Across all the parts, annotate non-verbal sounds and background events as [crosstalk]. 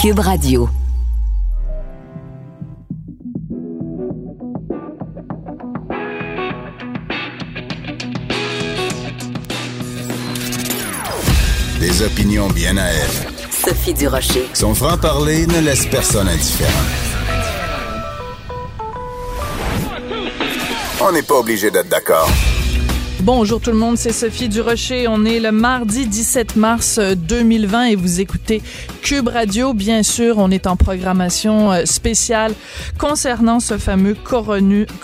Cube Radio. Des opinions bien à elle. Sophie Durocher. Son franc-parler ne laisse personne indifférent. On n'est pas obligé d'être d'accord. Bonjour tout le monde, c'est Sophie Durocher. On est le mardi 17 mars 2020 et vous écoutez Cube Radio. Bien sûr, on est en programmation euh, spéciale concernant ce fameux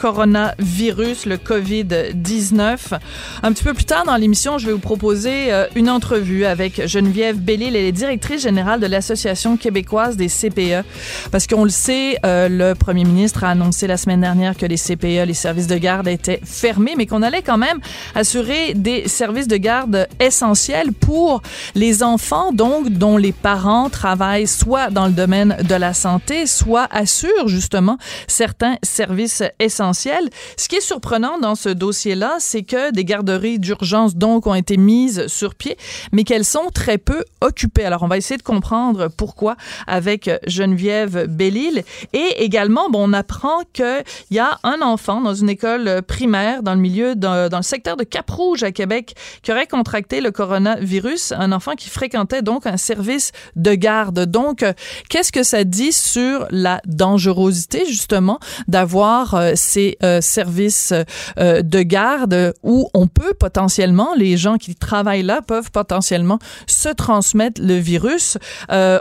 coronavirus, le COVID-19. Un petit peu plus tard dans l'émission, je vais vous proposer euh, une entrevue avec Geneviève Bellil. Elle est directrice générale de l'Association québécoise des CPE. Parce qu'on le sait, euh, le premier ministre a annoncé la semaine dernière que les CPE, les services de garde, étaient fermés, mais qu'on allait quand même assurer des services de garde essentiels pour les enfants, donc, dont les parents travaillent soit dans le domaine de la santé, soit assurent justement certains services essentiels. Ce qui est surprenant dans ce dossier-là, c'est que des garderies d'urgence, donc, ont été mises sur pied, mais qu'elles sont très peu occupées. Alors, on va essayer de comprendre pourquoi avec Geneviève Bellil. Et également, bon, on apprend qu'il y a un enfant dans une école primaire dans le milieu, dans, dans le secteur de Cap-Rouge à Québec qui aurait contracté le coronavirus, un enfant qui fréquentait donc un service de Donc, euh, qu'est-ce que ça dit sur la dangerosité justement d'avoir euh, ces euh, services de garde où on peut potentiellement, les gens qui travaillent là peuvent potentiellement se transmettre le virus?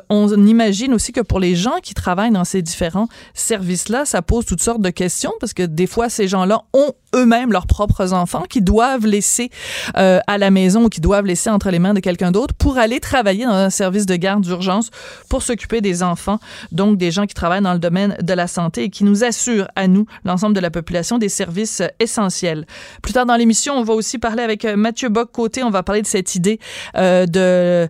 on imagine aussi que pour les gens qui travaillent dans ces différents services-là, ça pose toutes sortes de questions parce que des fois, ces gens-là ont eux-mêmes leurs propres enfants qui doivent laisser euh, à la maison ou qui doivent laisser entre les mains de quelqu'un d'autre pour aller travailler dans un service de garde d'urgence pour s'occuper des enfants, donc des gens qui travaillent dans le domaine de la santé et qui nous assurent à nous, l'ensemble de la population, des services essentiels. Plus tard dans l'émission, on va aussi parler avec euh, Mathieu Bock-Côté, on va parler de cette idée euh, de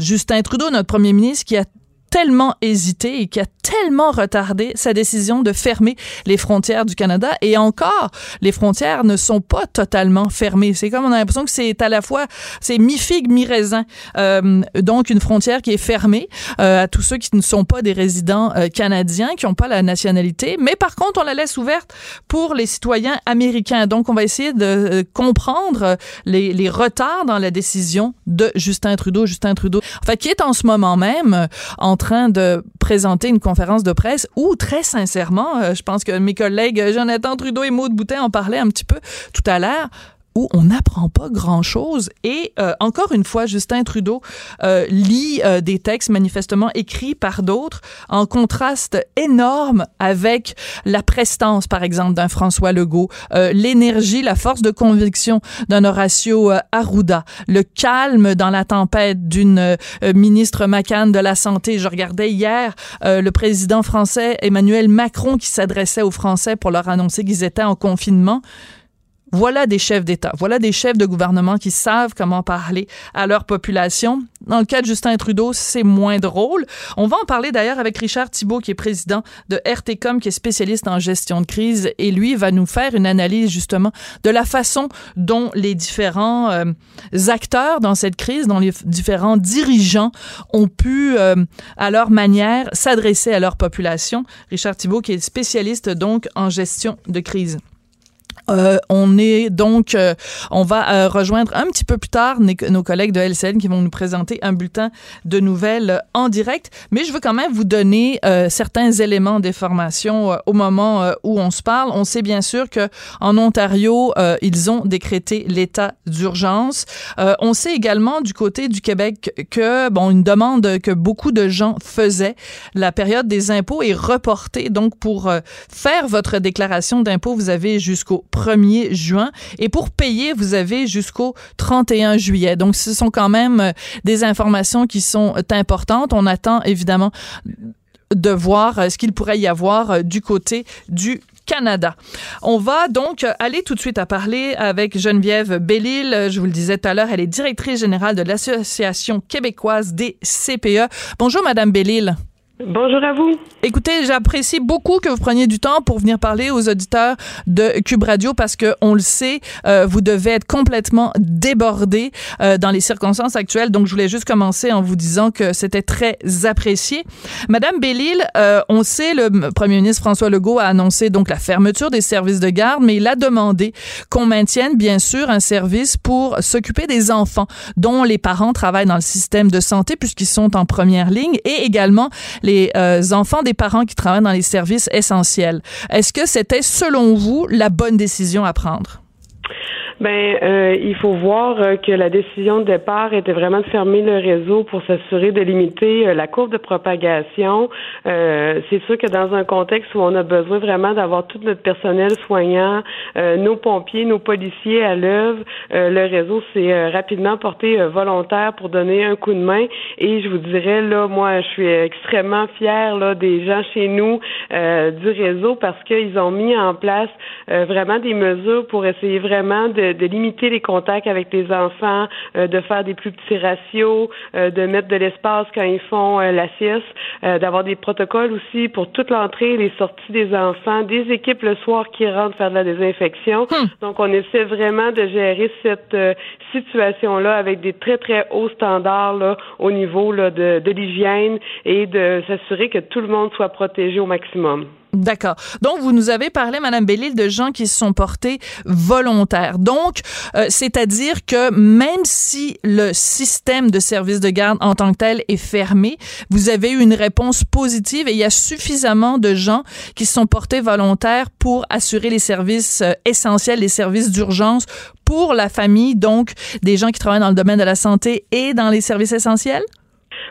Justin Trudeau, notre premier ministre, qui a tellement hésité et qui a tellement retardé sa décision de fermer les frontières du Canada. Et encore, les frontières ne sont pas totalement fermées. C'est comme on a l'impression que c'est à la fois, c'est mi-figue, mi-raisin. Euh, donc, une frontière qui est fermée euh, à tous ceux qui ne sont pas des résidents euh, canadiens, qui n'ont pas la nationalité. Mais par contre, on la laisse ouverte pour les citoyens américains. Donc, on va essayer de euh, comprendre les, les retards dans la décision de Justin Trudeau. Justin Trudeau, enfin, qui est en ce moment même en train de présenter une conférence de presse où, très sincèrement, euh, je pense que mes collègues Jonathan Trudeau et Maud Boutin en parlaient un petit peu tout à l'heure, on n'apprend pas grand-chose. Et euh, encore une fois, Justin Trudeau euh, lit euh, des textes manifestement écrits par d'autres en contraste énorme avec la prestance, par exemple, d'un François Legault, l'énergie, la force de conviction d'un Horacio Arruda, le calme dans la tempête d'une ministre McCann de la Santé. Je regardais hier le président français Emmanuel Macron qui s'adressait aux Français pour leur annoncer qu'ils étaient en confinement. Voilà des chefs d'État, voilà des chefs de gouvernement qui savent comment parler à leur population. Dans le cas de Justin Trudeau, c'est moins drôle. On va en parler d'ailleurs avec Richard Thibault, qui est président de RTCOM, qui est spécialiste en gestion de crise, et lui va nous faire une analyse justement de la façon dont les différents euh, acteurs dans cette crise, dont les différents dirigeants ont pu, euh, à leur manière, s'adresser à leur population. Richard Thibault, qui est spécialiste donc en gestion de crise. Euh, on est donc, euh, on va euh, rejoindre un petit peu plus tard nos collègues de LCN qui vont nous présenter un bulletin de nouvelles en direct. Mais je veux quand même vous donner certains éléments d'information au moment où on se parle. On sait bien sûr que en Ontario, ils ont décrété l'état d'urgence. on sait également du côté du Québec que bon, une demande que beaucoup de gens faisaient, la période des impôts est reportée. Donc pour faire votre déclaration d'impôt, vous avez jusqu'au 1er juin. Et pour payer, vous avez jusqu'au 31 juillet. Donc, ce sont quand même euh, des informations qui sont importantes. On attend évidemment de voir euh, ce qu'il pourrait y avoir euh, du côté du Canada. On va donc aller tout de suite à parler avec Geneviève Bellil. Je vous le disais tout à l'heure, elle est directrice générale de l'Association québécoise des CPE. Bonjour, Madame Bellil. Bonjour à vous. Écoutez, j'apprécie beaucoup que vous preniez du temps pour venir parler aux auditeurs de Cube Radio parce que on le sait, euh, vous devez être complètement débordé euh, dans les circonstances actuelles. Donc, je voulais juste commencer en vous disant que c'était très apprécié. Madame Bellil, euh, on sait le Premier ministre François Legault a annoncé donc la fermeture des services de garde, mais il a demandé qu'on maintienne bien sûr un service pour s'occuper des enfants dont les parents travaillent dans le système de santé puisqu'ils sont en première ligne et également euh, enfants des parents qui travaillent dans les services essentiels. Est-ce que c'était, selon vous, la bonne décision à prendre? Ben, euh, il faut voir euh, que la décision de départ était vraiment de fermer le réseau pour s'assurer de limiter euh, la courbe de propagation. Euh, c'est sûr que dans un contexte où on a besoin vraiment d'avoir tout notre personnel soignant, nos pompiers, nos policiers à l'œuvre, le réseau s'est rapidement porté volontaire pour donner un coup de main. Et je vous dirais là, moi, je suis extrêmement fière là des gens chez nous du réseau parce qu'ils ont mis en place vraiment des mesures pour essayer vraiment de de, limiter les contacts avec les enfants, euh, de faire des plus petits ratios, euh, de mettre de l'espace quand ils font euh, la sieste, d'avoir des protocoles aussi pour toute l'entrée et les sorties des enfants, des équipes le soir qui rentrent faire de la désinfection. Hmm. Donc, on essaie vraiment de gérer cette situation-là avec des très, très hauts standards là, au niveau là, de, de l'hygiène et de s'assurer que tout le monde soit protégé au maximum. D'accord. Donc, vous nous avez parlé, Madame Bellil, de gens qui se sont portés volontaires. Donc, euh, c'est-à-dire que même si le système de service de garde en tant que tel est fermé, vous avez eu une réponse positive et il y a suffisamment de gens qui se sont portés volontaires pour assurer les services euh, essentiels, les services d'urgence pour la famille, donc des gens qui travaillent dans le domaine de la santé et dans les services essentiels?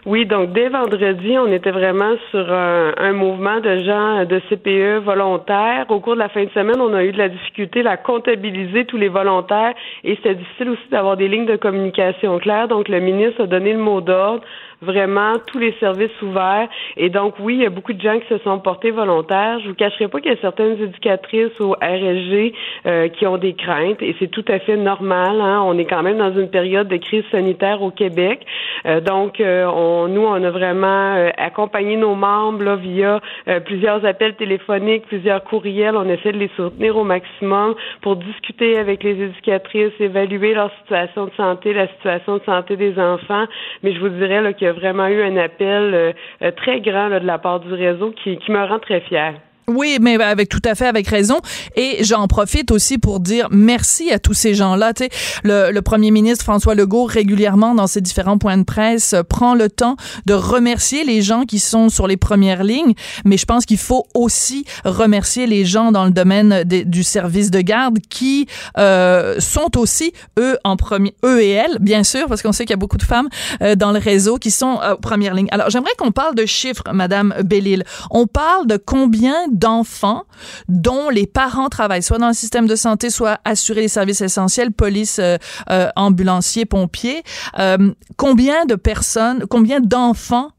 Oui, donc dès vendredi, on était vraiment sur un, mouvement de gens de CPE volontaires. Au cours de la fin de semaine, on a eu de la difficulté à comptabiliser tous les volontaires et c'était difficile aussi d'avoir des lignes de communication claires. Donc le ministre a donné le mot d'ordre vraiment tous les services ouverts. Et donc, oui, il y a beaucoup de gens qui se sont portés volontaires. Je vous cacherai pas qu'il y a certaines éducatrices au RSG euh, qui ont des craintes et c'est tout à fait normal. Hein. On est quand même dans une période de crise sanitaire au Québec. Euh, donc, euh, on, nous, on a vraiment accompagné nos membres là, via plusieurs appels téléphoniques, plusieurs courriels. On essaie de les soutenir au maximum pour discuter avec les éducatrices, évaluer leur situation de santé, la situation de santé des enfants. Mais je vous dirais là, vraiment eu un appel euh, euh, très grand de la part du réseau qui, qui me rend très fière. Oui, mais avec tout à fait avec raison. Et j'en profite aussi pour dire merci à tous ces gens-là. Tu sais, le, le, premier ministre François Legault régulièrement dans ses différents points de presse prend le temps de remercier les gens qui sont sur les premières lignes. Mais je pense qu'il faut aussi remercier les gens dans le domaine du service de garde qui euh, sont aussi eux en premier, eux et elles, bien sûr, parce qu'on sait qu'il y a beaucoup de femmes euh, dans le réseau qui sont euh, aux premières lignes. Alors j'aimerais qu'on parle de chiffres, Madame Bellil. On parle de combien d'enfants dont les parents travaillent soit dans le système de santé, soit assurer les services essentiels, police, euh, euh, ambulanciers, pompiers. Euh, combien de personnes, combien d'enfants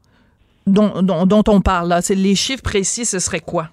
dont, dont, dont, on parle là? Les chiffres précis, ce serait quoi?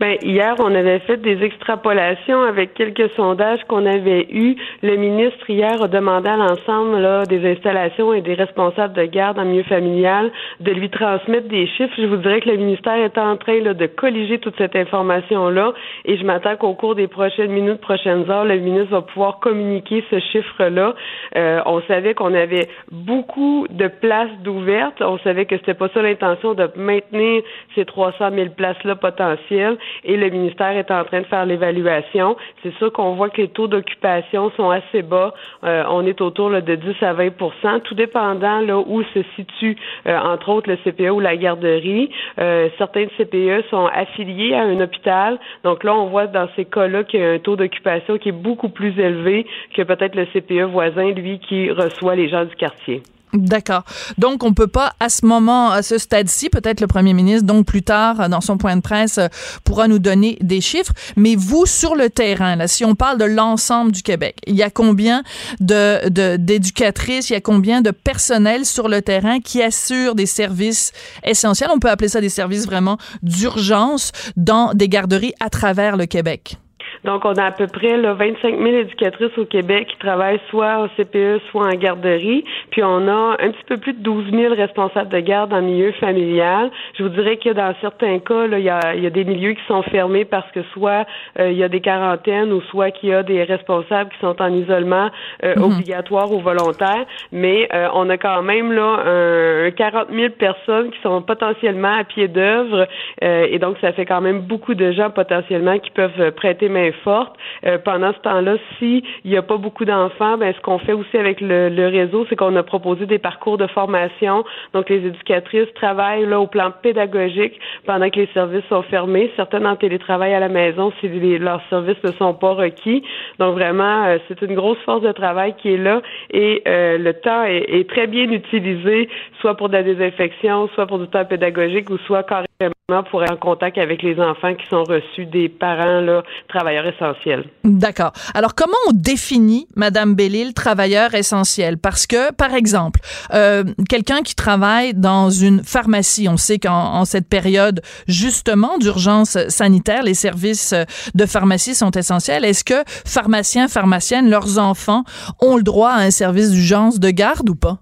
Ben, hier, on avait fait des extrapolations avec quelques sondages qu'on avait eus. Le ministre, hier, a demandé à l'ensemble là, des installations et des responsables de garde en milieu familial de lui transmettre des chiffres. Je vous dirais que le ministère est en train là, de colliger toute cette information-là et je m'attends qu'au cours des prochaines minutes, prochaines heures, le ministre va pouvoir communiquer ce chiffre-là. Euh, on savait qu'on avait beaucoup de places d'ouvertes. On savait que c'était pas ça l'intention de maintenir ces 300 000 places-là potentielles et le ministère est en train de faire l'évaluation. C'est sûr qu'on voit que les taux d'occupation sont assez bas. Euh, on est autour de 10 à 20% tout dépendant là où se situe, euh, entre autres, le CPE ou la garderie. Euh, certains CPE sont affiliés à un hôpital. Donc là, on voit dans ces cas-là qu'il y a un taux d'occupation qui est beaucoup plus élevé que peut-être le CPE voisin, lui, qui reçoit les gens du quartier. D'accord. Donc, on peut pas, à ce moment, à ce stade-ci, peut-être le premier ministre, donc plus tard, dans son point de presse, euh, pourra nous donner des chiffres. Mais vous, sur le terrain, là, si on parle de l'ensemble du Québec, il y a combien de, d'éducatrices, il y a combien de personnel sur le terrain qui assure des services essentiels? On peut appeler ça des services vraiment d'urgence dans des garderies à travers le Québec. Donc, on a à peu près là, 25 000 éducatrices au Québec qui travaillent soit au CPE, soit en garderie. Puis, on a un petit peu plus de 12 000 responsables de garde en milieu familial. Je vous dirais que dans certains cas, il y a, y a, des milieux qui sont fermés parce que soit euh, il y a des quarantaines ou soit qu'il y a des responsables qui sont en isolement euh, mhm. obligatoire ou volontaire. Mais euh, on a quand même là un, 40 000 personnes qui sont potentiellement à pied d'œuvre et donc ça fait quand même beaucoup de gens potentiellement qui peuvent prêter main forte. pendant ce temps-là, s'il n'y a pas beaucoup d'enfants, ben ce qu'on fait aussi avec le, le réseau, c'est qu'on a proposé des parcours de formation. Donc les éducatrices travaillent là au plan pédagogique pendant que les services sont fermés. Certaines en télétravail à la maison si leurs services ne sont pas requis. Donc vraiment, euh, c'est une grosse force de travail qui est là et euh, le temps est, est, très bien utilisé, soit pour de la désinfection, soit pour du temps pédagogique ou soit carrément pour être en contact avec les enfants qui sont reçus des parents là, travailleurs essentiels. D'accord. Alors comment on définit, Madame Bellil, travailleur essentiel? Parce que, par exemple, euh, quelqu'un qui travaille dans une pharmacie, on sait qu'en cette période justement d'urgence sanitaire, les services de pharmacie sont essentiels. Est-ce que pharmaciens, pharmaciennes, leurs enfants ont le droit à un service d'urgence de garde ou pas?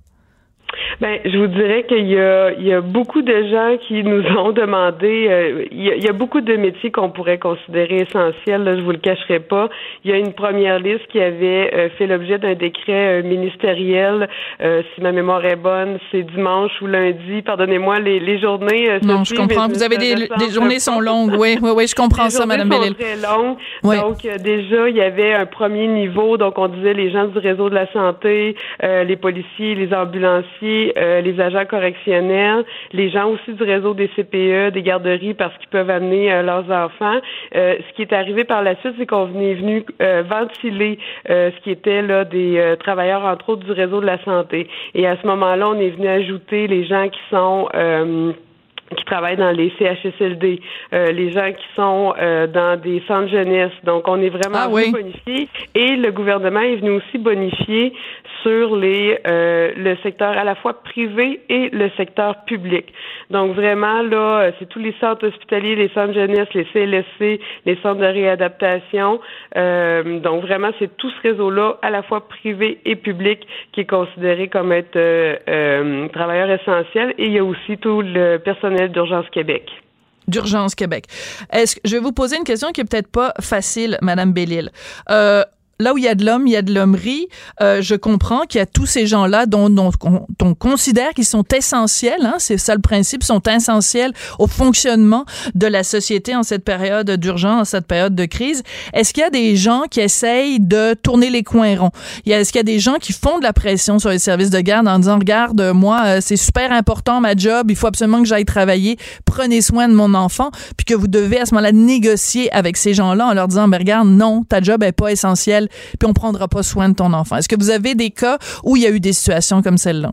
Ben, je vous dirais qu'il y a, il y a beaucoup de gens qui nous ont [laughs] demandé. Euh, il, y a, beaucoup de métiers qu'on pourrait considérer essentiels. Là, je vous le cacherai pas. Il y a une première liste qui avait euh, fait l'objet d'un décret euh, ministériel. si ma mémoire est bonne, c'est dimanche ou lundi. Pardonnez-moi, les, les journées. non, je comprends. Vous avez des les journées sont longues. [laughs] Oui, oui, oui, je comprends ça, Madame Bellil. Très longues. Donc déjà, il y avait un premier niveau. Donc on disait les gens du réseau de la santé, les policiers, les ambulanciers euh, les agents correctionnels, les gens aussi du réseau des CPE, des garderies, parce qu'ils peuvent amener euh, leurs enfants. Euh, ce qui est arrivé par la suite, c'est qu'on venait venu ventiler ce qui était là des travailleurs, entre autres, du réseau de la santé. Et à ce moment-là, on est venu ajouter les gens qui sont qui travaillent dans les CHSLD, les gens qui sont dans des centres jeunesse. Donc, on est vraiment ah, bonifié. Et le gouvernement est venu aussi bonifier sur les euh, le secteur à la fois privé et le secteur public. Donc vraiment là, c'est tous les centres hospitaliers, les centres jeunesse, les CLSC, les centres de réadaptation. Euh, donc vraiment, c'est tout ce réseau-là, à la fois privé et public, qui est considéré comme être euh, travailleur essentiel. Et il y a aussi tout le personnel d'urgence Québec d'urgence Québec. Est-ce je vais vous poser une question qui est peut-être pas facile, Madame Bellil. Euh, là où il y a de l'homme, il y a de l'hommerie. Euh, je comprends qu'il y a tous ces gens-là dont, on considère qu'ils sont essentiels, hein, c'est ça le principe, sont essentiels au fonctionnement de la société en cette période d'urgence, en cette période de crise. Est-ce qu'il y a des gens qui essayent de tourner les coins ronds? Est-ce qu'il y a des gens qui font de la pression sur les services de garde en disant, regarde, moi, euh, c'est super important ma job, il faut absolument que j'aille travailler, prenez soin de mon enfant, puis que vous devez à ce moment-là négocier avec ces gens-là en leur disant, ben regarde, non, ta job est pas essentielle puis on prendra pas soin de ton enfant. Est-ce que vous avez des cas où il y a eu des situations comme celle-là?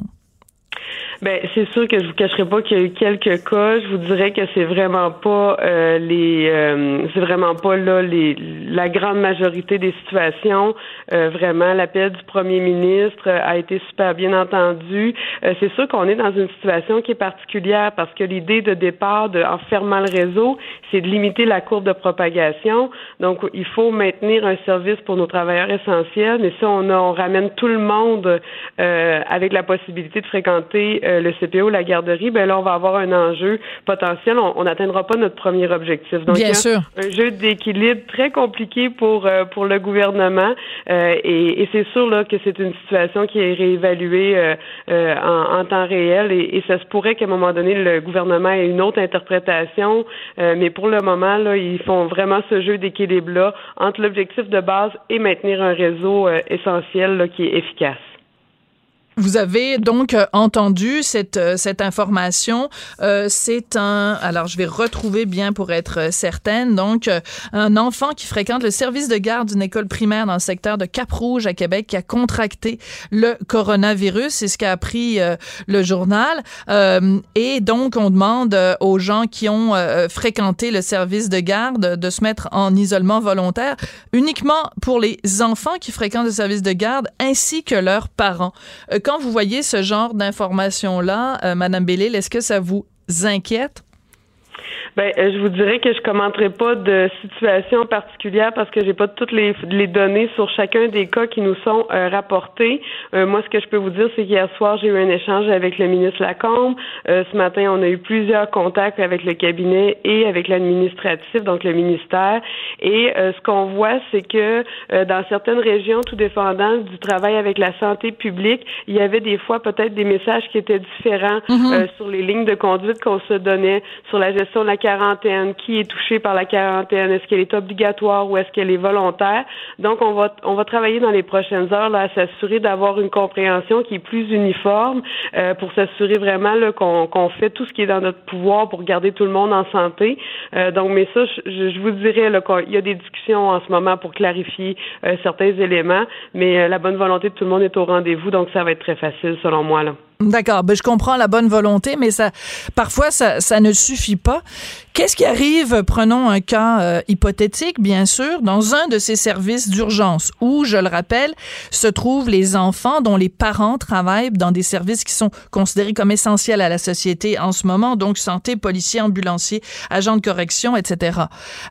Ben, c'est sûr que je vous cacherai pas qu'il y a eu quelques cas. Je vous dirais que c'est vraiment pas euh, les, euh, c'est vraiment pas là les, la grande majorité des situations. Euh, vraiment, l'appel du premier ministre a été super bien entendu. c'est sûr qu'on est dans une situation qui est particulière parce que l'idée de départ, de, en fermant le réseau, c'est de limiter la courbe de propagation. Donc, il faut maintenir un service pour nos travailleurs essentiels. Mais si on, on ramène tout le monde avec la possibilité de fréquenter euh, le CPO, la garderie, ben là, on va avoir un enjeu potentiel. On n'atteindra pas notre premier objectif. Donc, Bien sûr. un jeu d'équilibre très compliqué pour euh, pour le gouvernement. Euh, et, c'est sûr là que c'est une situation qui est réévaluée en, temps réel. Et, ça se pourrait qu'à un moment donné, le gouvernement ait une autre interprétation. mais pour le moment, là, ils font vraiment ce jeu d'équilibre-là entre l'objectif de base et maintenir un réseau essentiel qui est efficace. Vous avez donc euh, entendu cette, euh, cette information. Euh, c'est un, alors je vais retrouver bien pour être certaine, donc un enfant qui fréquente le service de garde d'une école primaire dans le secteur de Cap-Rouge à Québec qui a contracté le coronavirus. C'est ce qu'a appris le journal. et donc, on demande aux gens qui ont fréquenté le service de garde de se mettre en isolement volontaire uniquement pour les enfants qui fréquentent le service de garde ainsi que leurs parents quand vous voyez ce genre d'informations-là, euh, Madame Bellil, est-ce que ça vous inquiète? Ben, euh, je vous dirais que je commenterai pas de situation particulière parce que j'ai pas toutes les, les, données sur chacun des cas qui nous sont euh, rapportés. Euh, moi, ce que je peux vous dire, c'est qu'hier soir, j'ai eu un échange avec le ministre Lacombe. ce matin, on a eu plusieurs contacts avec le cabinet et avec l'administratif, donc le ministère. Et ce qu'on voit, c'est que dans certaines régions, tout dépendant du travail avec la santé publique, il y avait des fois peut-être des messages qui étaient différents mm-hmm. sur les lignes de conduite qu'on se donnait, sur la gestion de la quarantaine, qui est touché par la quarantaine, est-ce qu'elle est obligatoire ou est-ce qu'elle est volontaire? Donc, on va, on va travailler dans les prochaines heures là, à s'assurer d'avoir une compréhension qui est plus uniforme euh, pour s'assurer vraiment qu'on qu'on fait tout ce qui est dans notre pouvoir pour garder tout le monde en santé. Euh, donc, mais ça, je, je vous dirais qu'il y a des discussions en ce moment pour clarifier euh, certains éléments, mais la bonne volonté de tout le monde est au rendez-vous, donc ça va être très facile selon moi. Là. D'accord, ben je comprends la bonne volonté, mais ça, parfois ça, ça ne suffit pas. Qu'est-ce qui arrive, prenons un cas euh, hypothétique, bien sûr, dans un de ces services d'urgence où, je le rappelle, se trouvent les enfants dont les parents travaillent dans des services qui sont considérés comme essentiels à la société en ce moment, donc santé, policiers, ambulanciers, agents de correction, etc.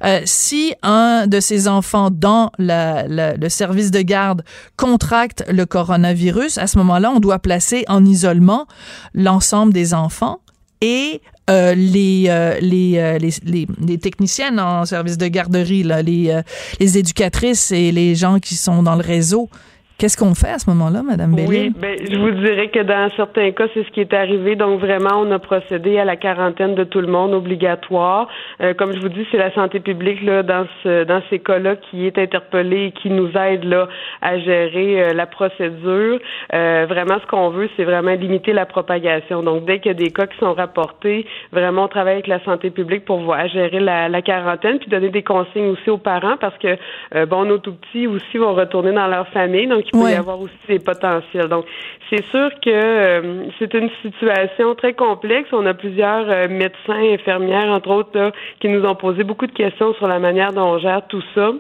Euh, si un de ces enfants dans la, le service de garde contracte le coronavirus, à ce moment-là, on doit placer en isolement l'ensemble des enfants et euh, les, euh, euh, les, les, les, techniciennes en service de garderie, là, les, les éducatrices et les gens qui sont dans le réseau, Qu'est-ce qu'on fait à ce moment-là, Madame Bellil? Oui, ben, je vous dirais que dans certains cas, c'est ce qui est arrivé. Donc, vraiment, on a procédé à la quarantaine de tout le monde obligatoire. Euh, comme je vous dis, c'est la santé publique là, dans, ce, dans ces cas-là qui est interpellée et qui nous aide là, à gérer euh, la procédure. Euh, vraiment, ce qu'on veut, c'est vraiment limiter la propagation. Donc, dès qu'il y a des cas qui sont rapportés, vraiment, on travaille avec la santé publique pour voir gérer la, la quarantaine, puis donner des consignes aussi aux parents parce que, bon, nos tout petits aussi vont retourner dans leur famille. Donc, il peut y avoir aussi des potentiels. Donc, c'est sûr que euh, c'est une situation très complexe. On a plusieurs euh, médecins, infirmières, entre autres, qui nous ont posé beaucoup de questions sur la manière dont on gère tout ça.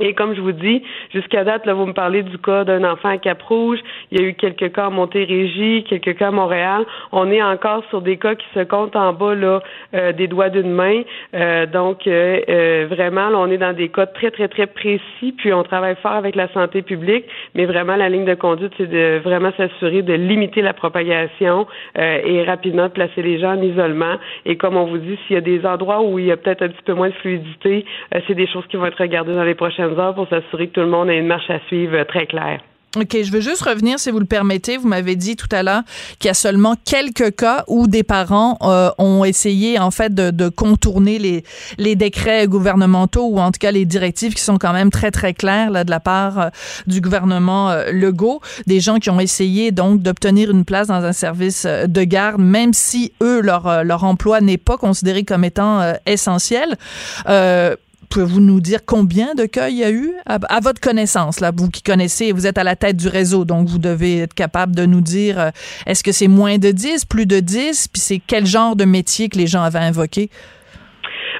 Et comme je vous dis, jusqu'à date, là, vous me parlez du cas d'un enfant à Cap-Rouge. Il y a eu quelques cas à Montérégie, quelques cas à Montréal. On est encore sur des cas qui se comptent en bas là, euh, des doigts d'une main. Euh, donc, euh, vraiment, là, on est dans des cas très, très, très précis. Puis, on travaille fort avec la santé publique. Mais vraiment, la ligne de conduite, c'est de vraiment s'assurer de limiter la propagation et rapidement placer les gens en isolement. Et comme on vous dit, s'il y a des endroits où il y a peut-être un petit peu moins de fluidité, c'est des choses qui vont être regardées dans les prochaines pour s'assurer que tout le monde ait une marche à suivre très claire. OK, je veux juste revenir, si vous le permettez. Vous m'avez dit tout à l'heure qu'il y a seulement quelques cas où des parents euh, ont essayé, en fait, de, contourner les, les décrets gouvernementaux ou en tout cas les directives qui sont quand même très, très claires de la part euh, du gouvernement euh, Legault. Des gens qui ont essayé, donc, d'obtenir une place dans un service de garde, même si, eux, leur, leur emploi n'est pas considéré comme étant essentiel. Pouvez-vous nous dire combien de cas il y a eu à, votre connaissance, là, vous qui connaissez, vous êtes à la tête du réseau, donc vous devez être capable de nous dire euh, est-ce que c'est moins de 10, plus de 10, puis c'est quel genre de métier que les gens avaient invoqué?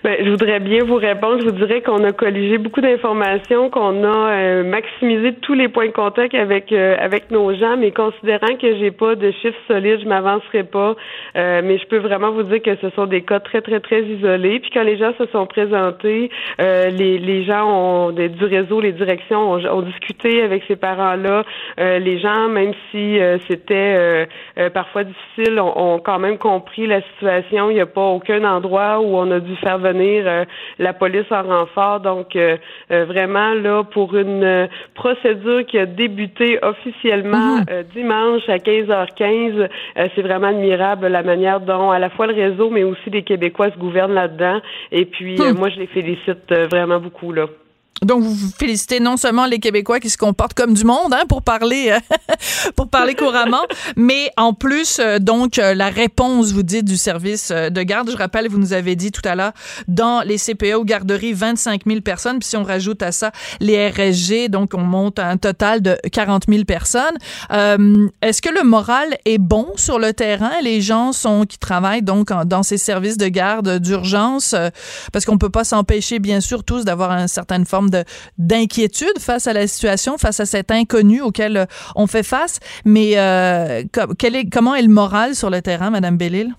Ben, je voudrais bien vous répondre. Je vous dirais qu'on a colligé beaucoup d'informations, qu'on a euh, maximisé tous les points de contact avec euh, avec nos gens, mais considérant que j'ai pas de chiffres solides, je m'avancerai pas. Euh, mais je peux vraiment vous dire que ce sont des cas très très très isolés. Puis quand les gens se sont présentés, les les gens ont du réseau, les directions ont, ont discuté avec ces parents-là. les gens, même si c'était parfois difficile, ont, ont, quand même compris la situation. Il n'y a pas aucun endroit où on a dû faire venir euh, la police en renfort. Donc, euh, euh, vraiment, là, pour une procédure qui a débuté officiellement mhm. dimanche à 15h15, c'est vraiment admirable la manière dont à la fois le réseau, mais aussi les Québécois se gouvernent là-dedans. Et puis, hmm. moi, je les félicite vraiment beaucoup, là. Donc, vous félicitez non seulement les Québécois qui se comportent comme du monde, hein, pour parler, euh, [laughs] pour parler couramment, mais en plus, euh, donc, euh, la réponse, vous dites, du service de garde. Je rappelle, vous nous avez dit tout à l'heure, dans les CPE ou garderies, 25 000 personnes. Puis si on rajoute à ça les RSG, donc on monte à un total de 40 000 personnes. Est-ce que le moral est bon sur le terrain? Les gens sont qui travaillent donc dans ces services de garde d'urgence, parce qu'on peut pas s'empêcher, bien sûr, tous d'avoir une certaine forme d'inquiétude face à la situation, face à cet inconnu auquel euh, on fait face. Mais euh, est, comment est le moral sur le terrain, Madame Bellil?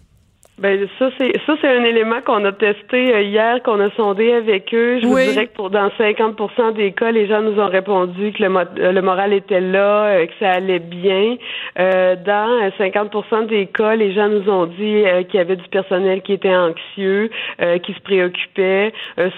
Ben ça c'est ça c'est un élément qu'on a testé euh, hier, qu'on a sondé avec eux. Je vous dirais que pour dans 50% des cas, les gens nous ont répondu que le, euh, le moral était là, euh, que ça allait bien. dans 50% des cas, les gens nous ont dit qu'il y avait du personnel qui était anxieux, qui se préoccupait.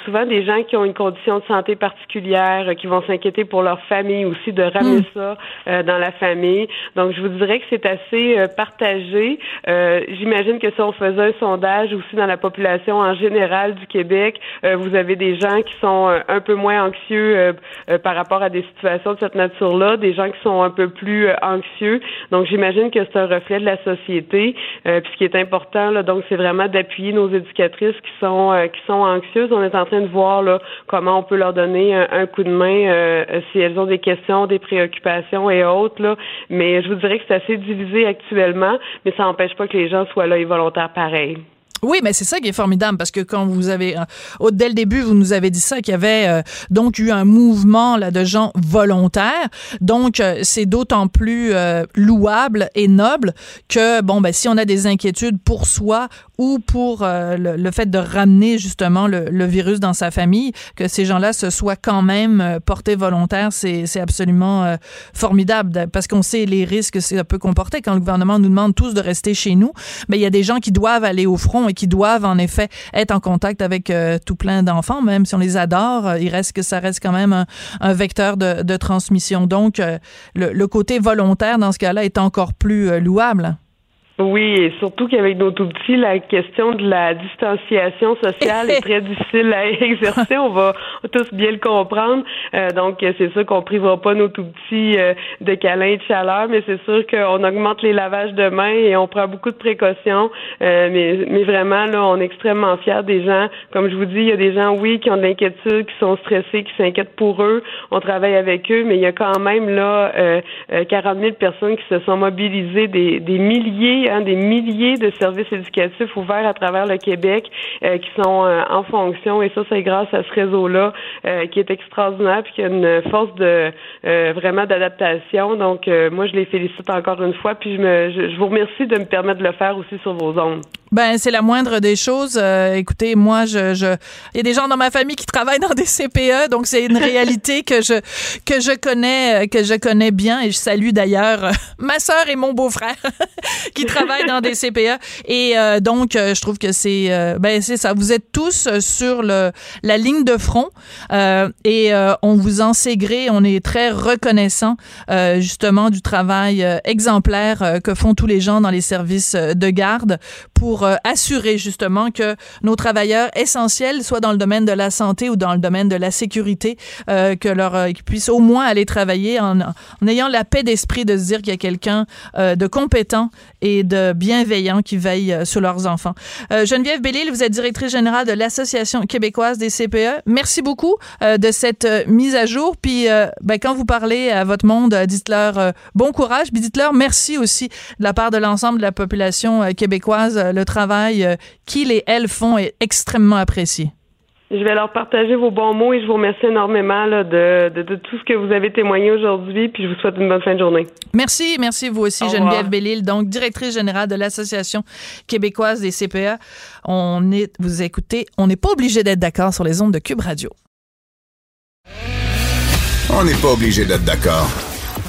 souvent des gens qui ont une condition de santé particulière, qui vont s'inquiéter pour leur famille aussi de ramener hmm. ça dans la famille. Donc je vous dirais que c'est assez partagé. J'imagine que si on faisait un sondage aussi dans la population en général du Québec, euh, vous avez des gens qui sont euh, un peu moins anxieux euh, par rapport à des situations de cette nature-là, des gens qui sont un peu plus anxieux. Donc, j'imagine que c'est un reflet de la société. puis, ce qui est important, là, donc, c'est vraiment d'appuyer nos éducatrices qui sont qui sont anxieuses. On est en train de voir là comment on peut leur donner un, coup de main si elles ont des questions, des préoccupations et autres. Là. Mais je vous dirais que c'est assez divisé actuellement, mais ça n'empêche pas que les gens soient là et volontaires pareil. Oui, mais c'est ça qui est formidable parce que quand vous avez euh, dès le début vous nous avez dit ça qu'il y avait euh, donc eu un mouvement là de gens volontaires. Donc euh, c'est d'autant plus louable et noble que bon ben si on a des inquiétudes pour soi ou pour le, fait de ramener justement le, virus dans sa famille, que ces gens-là se soient quand même portés volontaires, c'est absolument formidable parce qu'on sait les risques que ça peut comporter quand le gouvernement nous demande tous de rester chez nous. Mais il y a des gens qui doivent aller au front et qui doivent en effet être en contact avec euh, tout plein d'enfants, même si on les adore, euh, il reste que ça reste quand même un, vecteur de, transmission. Donc, euh, le, côté volontaire dans ce cas-là est encore plus louable. Oui, et surtout qu'avec nos tout petits, la question de la distanciation sociale est très [laughs] difficile à exercer. On va tous bien le comprendre. Euh, donc, c'est sûr qu'on privera pas nos tout petits euh, de câlins et de chaleur, mais c'est sûr qu'on augmente les lavages de mains et on prend beaucoup de précautions. Euh, mais, mais vraiment, là, on est extrêmement fiers des gens. Comme je vous dis, il y a des gens, oui, qui ont de l'inquiétude, qui sont stressés, qui s'inquiètent pour eux. On travaille avec eux, mais il y a quand même là 40 000 personnes qui se sont mobilisées, des, des milliers des milliers de services éducatifs ouverts à travers le Québec euh, qui sont euh, en fonction et ça c'est grâce à ce réseau-là euh, qui est extraordinaire puis qui a une force de vraiment d'adaptation. Donc moi je les félicite encore une fois puis je, me, je, vous remercie de me permettre de le faire aussi sur vos ondes. Ben c'est la moindre des choses. écoutez, moi je, je il y a des gens dans ma famille qui travaillent dans des CPE, donc c'est une [laughs] réalité que je que je connais que je connais bien et je salue d'ailleurs ma sœur et mon beau-frère [laughs] qui travaillent dans des CPA. Et euh, donc, euh, je trouve que c'est euh, ben c'est ça. Vous êtes tous sur le la ligne de front et on vous en sait gré. On est très reconnaissant justement du travail exemplaire que font tous les gens dans les services de garde pour assurer justement que nos travailleurs essentiels, soit dans le domaine de la santé ou dans le domaine de la sécurité, que leur qu'ils puissent au moins aller travailler en, ayant la paix d'esprit de se dire qu'il y a quelqu'un de compétent et de bienveillants qui veillent euh, sur leurs enfants. Euh, Geneviève Bellil, vous êtes directrice générale de l'Association québécoise des CPE. Merci beaucoup euh, de cette mise à jour. Puis, ben, quand vous parlez à votre monde, dites-leur bon courage. Puis dites-leur merci aussi de la part de l'ensemble de la population québécoise. Travail qu'ils et elles font est extrêmement apprécié. Je vais leur partager vos bons mots et je vous remercie énormément de, de, tout ce que vous avez témoigné aujourd'hui. Puis je vous souhaite une bonne fin de journée. Merci, merci vous aussi, Geneviève Bellil, donc directrice générale de l'Association québécoise des CPA. On est, vous écoutez, on n'est pas obligé d'être d'accord sur les ondes de Cube Radio. On n'est pas obligé d'être d'accord.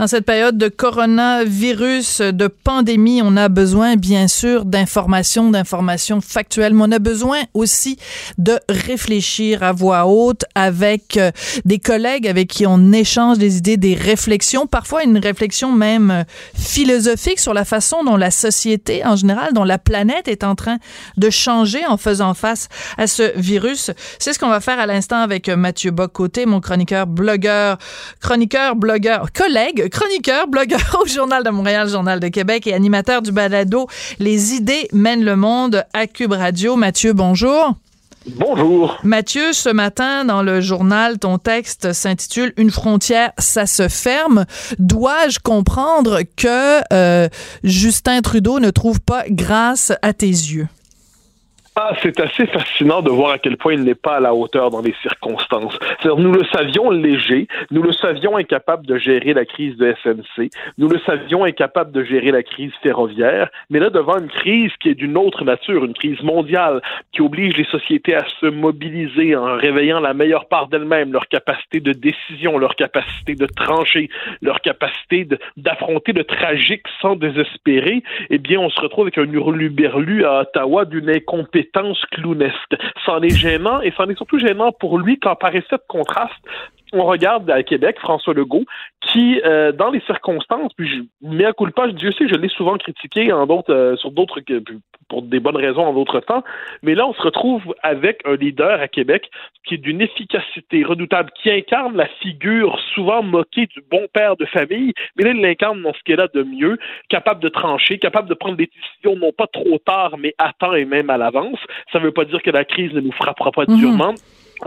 Dans cette période de coronavirus, de pandémie, on a besoin bien sûr d'informations, d'informations factuelles, mais on a besoin aussi de réfléchir à voix haute avec euh, des collègues avec qui on échange des idées, des réflexions, parfois une réflexion même euh, philosophique sur la façon dont la société en général, dont la planète est en train de changer en faisant face à ce virus. C'est ce qu'on va faire à l'instant avec euh, Mathieu Bocoté, mon chroniqueur, blogueur, chroniqueur, blogueur, collègue, chroniqueur, blogueur [laughs] au Journal de Montréal, Journal de Québec et animateur du balado Les idées mènent le monde à Cube Radio. Mathieu, bonjour. Bonjour. Mathieu, ce matin, dans le journal, ton texte s'intitule Une frontière, ça se ferme. Dois-je comprendre que euh, Justin Trudeau ne trouve pas grâce à tes yeux? Ah, c'est assez fascinant de voir à quel point il n'est pas à la hauteur dans les circonstances. Nous le savions léger, nous le savions incapable de gérer la crise de SNC, nous le savions incapable de gérer la crise ferroviaire, mais là, devant une crise qui est d'une autre nature, une crise mondiale, qui oblige les sociétés à se mobiliser en réveillant la meilleure part d'elles-mêmes, leur capacité de décision, leur capacité de trancher, leur capacité d'affronter le tragique sans désespérer, eh bien, on se retrouve avec un hurluberlu à Ottawa d'une incompétence compétence clownesque. C'en est gênant et c'en est surtout gênant pour lui quand par effet de contraste, on regarde à Québec François Legault qui, euh, dans les circonstances, puis je mets à coup pas, Dieu sait, je l'ai souvent critiqué en d'autres, euh, sur d'autres, pour des bonnes raisons en d'autres temps, mais là, on se retrouve avec un leader à Québec qui est d'une efficacité redoutable, qui incarne la figure souvent moquée du bon père de famille, mais là, il l'incarne dans ce qu'il a de mieux, capable de trancher, capable de prendre des décisions non pas trop tard, mais à temps et même à l'avance. Ça ne veut pas dire que la crise ne nous frappera pas mhm. durement.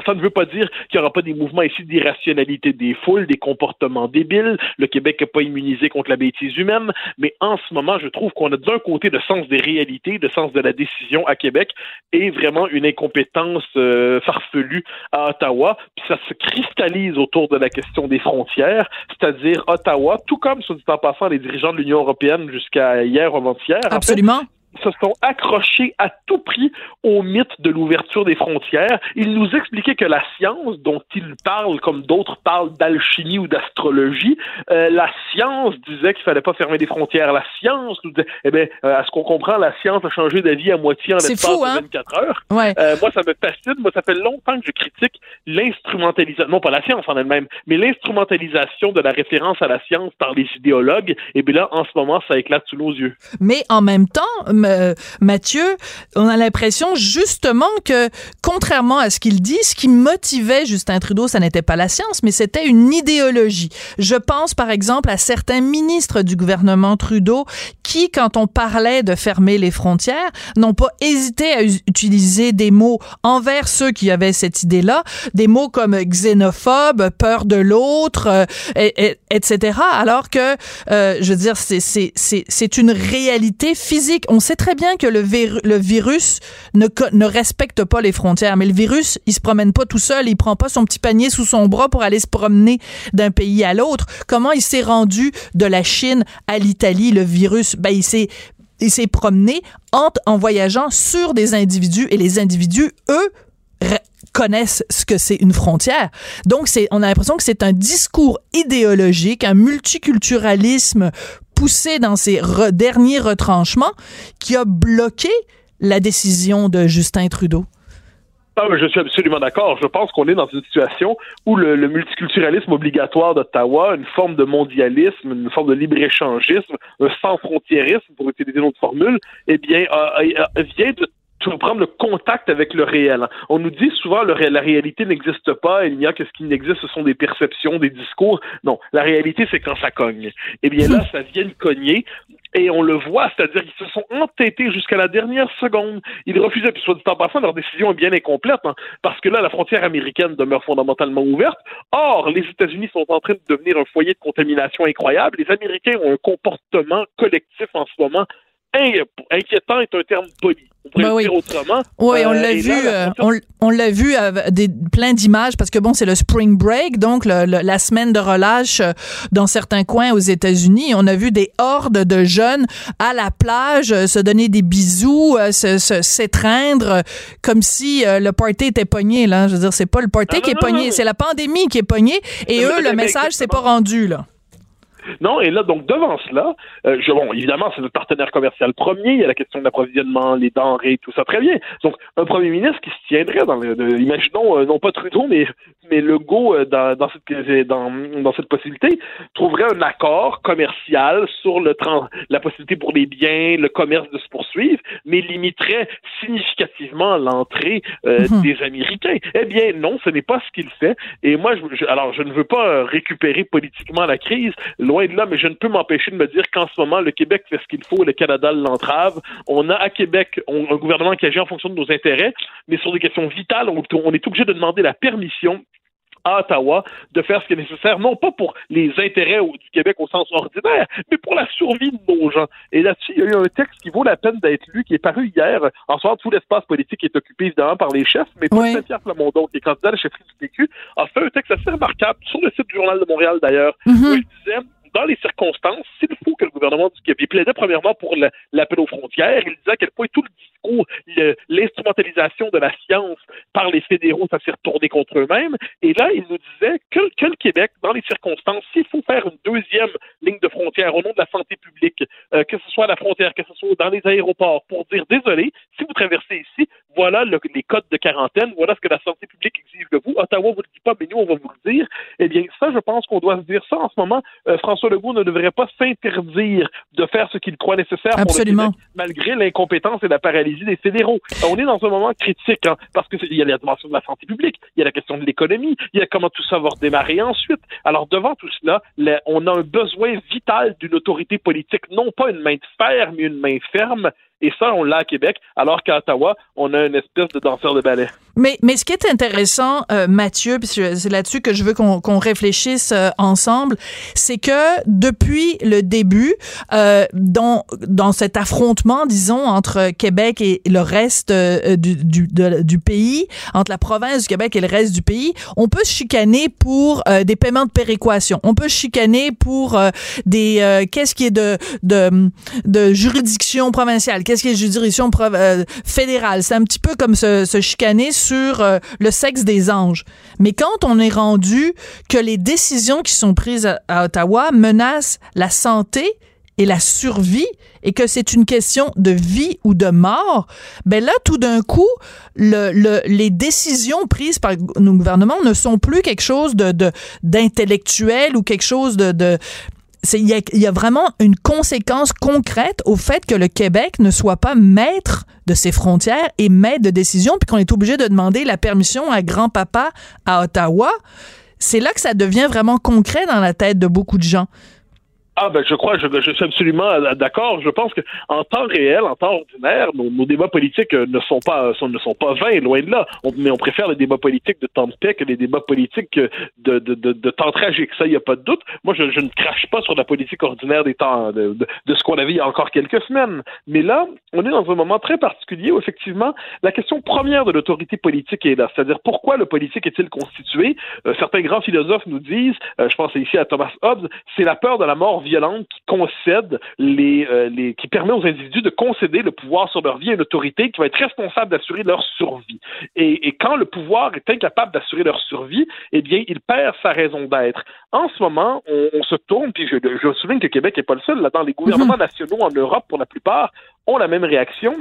Ça ne veut pas dire qu'il n'y aura pas des mouvements ici d'irrationalité des foules, des comportements débiles. Le Québec n'est pas immunisé contre la bêtise humaine, mais en ce moment, je trouve qu'on a d'un côté le sens des réalités, le sens de la décision à Québec, et vraiment une incompétence euh, farfelue à Ottawa. Puis ça se cristallise autour de la question des frontières, c'est-à-dire Ottawa, tout comme, soit dit en passant, les dirigeants de l'Union européenne jusqu'à hier ou avant-hier. Absolument se sont accrochés à tout prix au mythe de l'ouverture des frontières. Ils nous expliquaient que la science, dont ils parlent comme d'autres parlent d'alchimie ou d'astrologie, euh, la science disait qu'il fallait pas fermer les frontières. La science nous disait, eh bien, euh, à ce qu'on comprend, la science a changé d'avis à moitié en l'espace de 24 hein? heures. Ouais. Euh, moi, ça me fascine. Moi, ça fait longtemps que je critique l'instrumentalisation, non pas la science en elle-même, mais l'instrumentalisation de la référence à la science par les idéologues. Et bien là, en ce moment, ça éclate sous nos yeux. Mais en même temps, euh, Mathieu, on a l'impression justement que, contrairement à ce qu'il dit, ce qui motivait Justin Trudeau, ça n'était pas la science, mais c'était une idéologie. Je pense par exemple à certains ministres du gouvernement Trudeau qui, quand on parlait de fermer les frontières, n'ont pas hésité à utiliser des mots envers ceux qui avaient cette idée-là, des mots comme xénophobe, peur de l'autre, euh, etc. Alors que, euh, je veux dire, c'est une réalité physique. On sait très bien que le, virus ne, respecte pas les frontières, mais le virus, il se promène pas tout seul, il prend pas son petit panier sous son bras pour aller se promener d'un pays à l'autre. Comment il s'est rendu de la Chine à l'Italie, le virus? Ben, il s'est promené en, en voyageant sur des individus et les individus, eux, connaissent ce que c'est une frontière. Donc, on a l'impression que c'est un discours idéologique, un multiculturalisme poussé dans ses derniers retranchements qui a bloqué la décision de Justin Trudeau? Ah, je suis absolument d'accord. Je pense qu'on est dans une situation où le, multiculturalisme obligatoire d'Ottawa, une forme de mondialisme, une forme de libre-échangisme, un sans-frontiérisme, pour utiliser une autre formule, eh bien, vient de prendre le contact avec le réel. On nous dit souvent que la réalité n'existe pas, il n'y a que ce qui n'existe, ce sont des perceptions, des discours. Non, la réalité, c'est quand ça cogne. Eh bien là, [laughs] ça vient de cogner. Et on le voit, c'est-à-dire qu'ils se sont entêtés jusqu'à la dernière seconde. Ils refusaient, puis soit dit en passant, leur décision est bien incomplète, hein, parce que là, la frontière américaine demeure fondamentalement ouverte. Or, les États-Unis sont en train de devenir un foyer de contamination incroyable. Les Américains ont un comportement collectif en ce moment inquiétant est un terme poli. Ben oui. on l'a vu, euh, on, l'a vu des plein d'images parce que bon, c'est le spring break, donc la semaine de relâche euh, dans certains coins aux États-Unis. On a vu des hordes de jeunes à la plage euh, se donner des bisous, s'étreindre comme si le party était pogné là. Je veux dire, c'est pas le party qui est pogné, c'est la pandémie qui est pognée. Et eux, le message s'est pas rendu là. Non, et là, donc, devant cela, euh, je, bon, évidemment, c'est notre partenaire commercial premier, il y a la question de l'approvisionnement, les denrées, tout ça, très bien. Donc, un premier ministre qui se tiendrait dans le, imaginons, euh, non pas Trudeau, mais, mais Legault euh, dans, dans, cette, dans, dans cette possibilité, trouverait un accord commercial sur le la possibilité pour les biens, le commerce de se poursuivre, mais limiterait significativement l'entrée mhm. des Américains. Eh bien, non, ce n'est pas ce qu'il fait. Et moi, je, alors, je ne veux pas récupérer politiquement la crise, loin de là, mais je ne peux m'empêcher de me dire qu'en ce moment, le Québec fait ce qu'il faut, le Canada l'entrave. On a à Québec un gouvernement qui agit en fonction de nos intérêts, mais sur des questions vitales, on, on est obligé de demander la permission à Ottawa de faire ce qui est nécessaire, non pas pour les intérêts du Québec au sens ordinaire, mais pour la survie de nos gens. Et là-dessus, il y a eu un texte qui vaut la peine d'être lu, qui est paru hier. En soi, tout l'espace politique est occupé évidemment par les chefs, mais Oui. Pierre Plamondon, qui est candidat à la chefferie du PQ, a fait un texte assez remarquable sur le site du Journal de Montréal d'ailleurs, où Mhm. il disait dans les circonstances, s'il faut que le gouvernement du Québec plaidait premièrement pour l'appel aux frontières, il disait à quel point tout le discours, le- l'instrumentalisation de la science par les fédéraux, ça s'est retourné contre eux-mêmes. Et là, il nous disait que, le Québec, dans les circonstances, s'il faut faire une deuxième ligne de frontière au nom de la santé publique, euh, que ce soit à la frontière, que ce soit dans les aéroports, pour dire désolé, si vous traversez ici, voilà le- les codes de quarantaine, voilà ce que la santé publique exige de vous. Ottawa vous le dit pas, mais nous, on va vous le dire. Eh bien, ça, je pense qu'on doit se dire ça en ce moment. Euh, François Legault ne devrait pas s'interdire de faire ce qu'il croit nécessaire Absolument. pour le Québec, malgré l'incompétence et la paralysie des fédéraux. On est dans un moment critique, hein, parce que c'est- il y a la dimension de la santé publique, il y a la question de l'économie, il y a comment tout ça va redémarrer ensuite. Alors, devant tout cela, la- on a un besoin vital d'une autorité politique, non pas une main de fer, mais une main ferme. Et ça, on l'a à Québec, alors qu'à Ottawa, on a une espèce de danseur de ballet. Mais, mais ce qui est intéressant, euh, Mathieu, puis c'est là-dessus que je veux qu'on réfléchisse euh, ensemble, c'est que depuis le début, euh, dans, dans cet disons, entre Québec et le reste euh, du, du, de- du pays, entre la province du Québec et le reste du pays, on peut se chicaner pour euh, des paiements de péréquation. On peut se chicaner pour euh, des... euh, Qu'est-ce qui est de, de, de juridiction provinciale? Qu'est-ce qui est juridiction euh, fédérale? C'est un petit peu comme se, chicaner sur euh, le sexe des anges. Mais quand on est rendu que les décisions qui sont prises à Ottawa menacent la santé et la survie et que c'est une question de vie ou de mort, ben là, tout d'un coup, le, le- les décisions prises par nos gouvernements ne sont plus quelque chose d'intellectuel ou quelque chose de, il y, y a vraiment une conséquence concrète au fait que le Québec ne soit pas maître de ses frontières et maître de décision, puis qu'on est obligé de demander la permission à grand-papa à Ottawa. C'est là que ça devient vraiment concret dans la tête de beaucoup de gens. Ah ben je crois, je, je suis absolument euh, d'accord. Je pense que en temps réel, en temps ordinaire, nos, nos débats politiques euh, ne sont pas sont, ne sont pas vains, loin de là. On- mais on préfère les débats politiques de temps de paix que les débats politiques euh, de, de, de, de temps tragique. Ça, il n'y a pas de doute. Moi, je, je ne crache pas sur la politique ordinaire des temps de, de, ce qu'on avait il y a encore quelques semaines. Mais là, on est dans un moment très particulier où effectivement la question première de l'autorité politique est là. C'est-à-dire pourquoi le politique est-il constitué? Euh, Certains grands philosophes nous disent, euh, je pense ici à Thomas Hobbes, c'est la peur de la mort violente qui concède les, euh, les, qui permet aux individus de concéder le pouvoir sur leur vie à une autorité qui va être responsable d'assurer leur survie. Et, et quand le pouvoir est incapable d'assurer leur survie, eh bien, il perd sa raison d'être. En ce moment, on, on se tourne, puis je, je souligne que Québec n'est pas le seul là-dedans. Les gouvernements nationaux en Europe, pour la plupart, ont la même réaction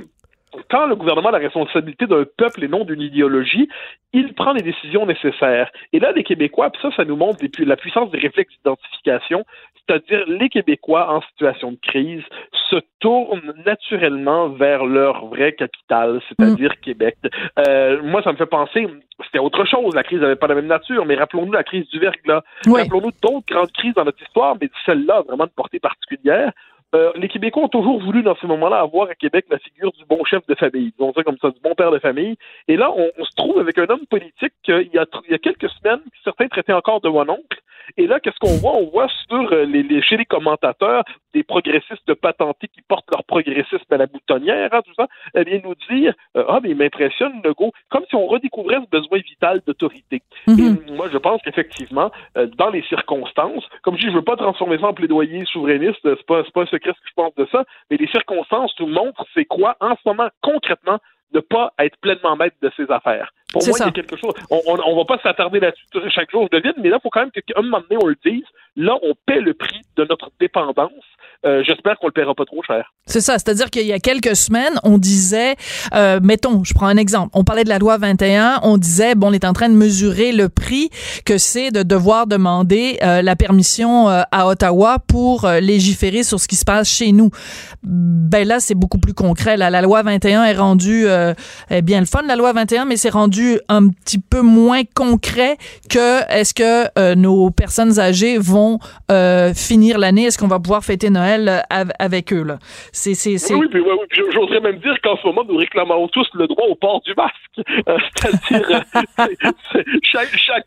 quand le gouvernement a la responsabilité d'un peuple et non d'une idéologie, il prend les décisions nécessaires. Et là, les Québécois, puis ça, ça nous montre pu- la puissance des réflexes d'identification, c'est-à-dire les Québécois en situation de crise se tournent naturellement vers leur vraie capitale, c'est-à-dire Québec. Euh, moi, ça me fait penser, c'était autre chose, la crise n'avait pas la même nature, mais rappelons-nous la crise du verglas. Oui. Rappelons-nous d'autres grandes crises dans notre histoire, mais celle-là vraiment de portée particulière. Euh, les Québécois ont toujours voulu, dans ces moments-là, avoir à Québec la figure du bon chef de famille, disons ça comme ça, du bon père de famille. Et là, on, on se trouve avec un homme politique qu'il y a, il y a quelques semaines, certains traitaient encore de mon oncle. Et là, qu'est-ce qu'on voit? On voit sur euh, les, les- chez les commentateurs des progressistes patentés qui portent leur progressisme à la boutonnière, hein, tout ça, eh bien, nous dire euh, Ah, mais il m'impressionne, Legault, comme si on redécouvrait ce besoin vital d'autorité. Mhm. Et moi, je pense qu'effectivement, euh, dans les circonstances, comme je dis, je veux pas transformer ça en plaidoyer souverainiste, c'est pas, pas un secret ce que je pense de ça, mais les circonstances nous montrent c'est quoi, en ce moment, concrètement, ne pas être pleinement maître de ses affaires. Pour moi, il y ça. a quelque chose. On, on va pas s'attarder là-dessus chaque jour, je devine, mais là, il faut quand même qu'à un moment donné, on le dise. Là, on paie le prix de notre dépendance. Euh, J'espère qu'on le paiera pas trop cher. C'est ça, c'est-à-dire qu'il y a quelques semaines, on disait, euh, mettons, je prends un exemple, on parlait de la loi 21, on disait, bon, on est en train de mesurer le prix que c'est de devoir demander euh, la permission à Ottawa pour légiférer sur ce qui se passe chez nous. Ben là, c'est beaucoup plus concret. Là, la loi 21 est rendue, est bien le fun, la loi 21, mais c'est rendu rendu un petit peu moins concret que est-ce que euh, nos personnes âgées vont euh, finir l'année, est-ce qu'on va pouvoir fêter Noël avec eux là? C'est c'est Oui, oui, oui, j'oserais même dire qu'en ce moment nous réclamons tous le droit au port du masque, [laughs] c'est-à-dire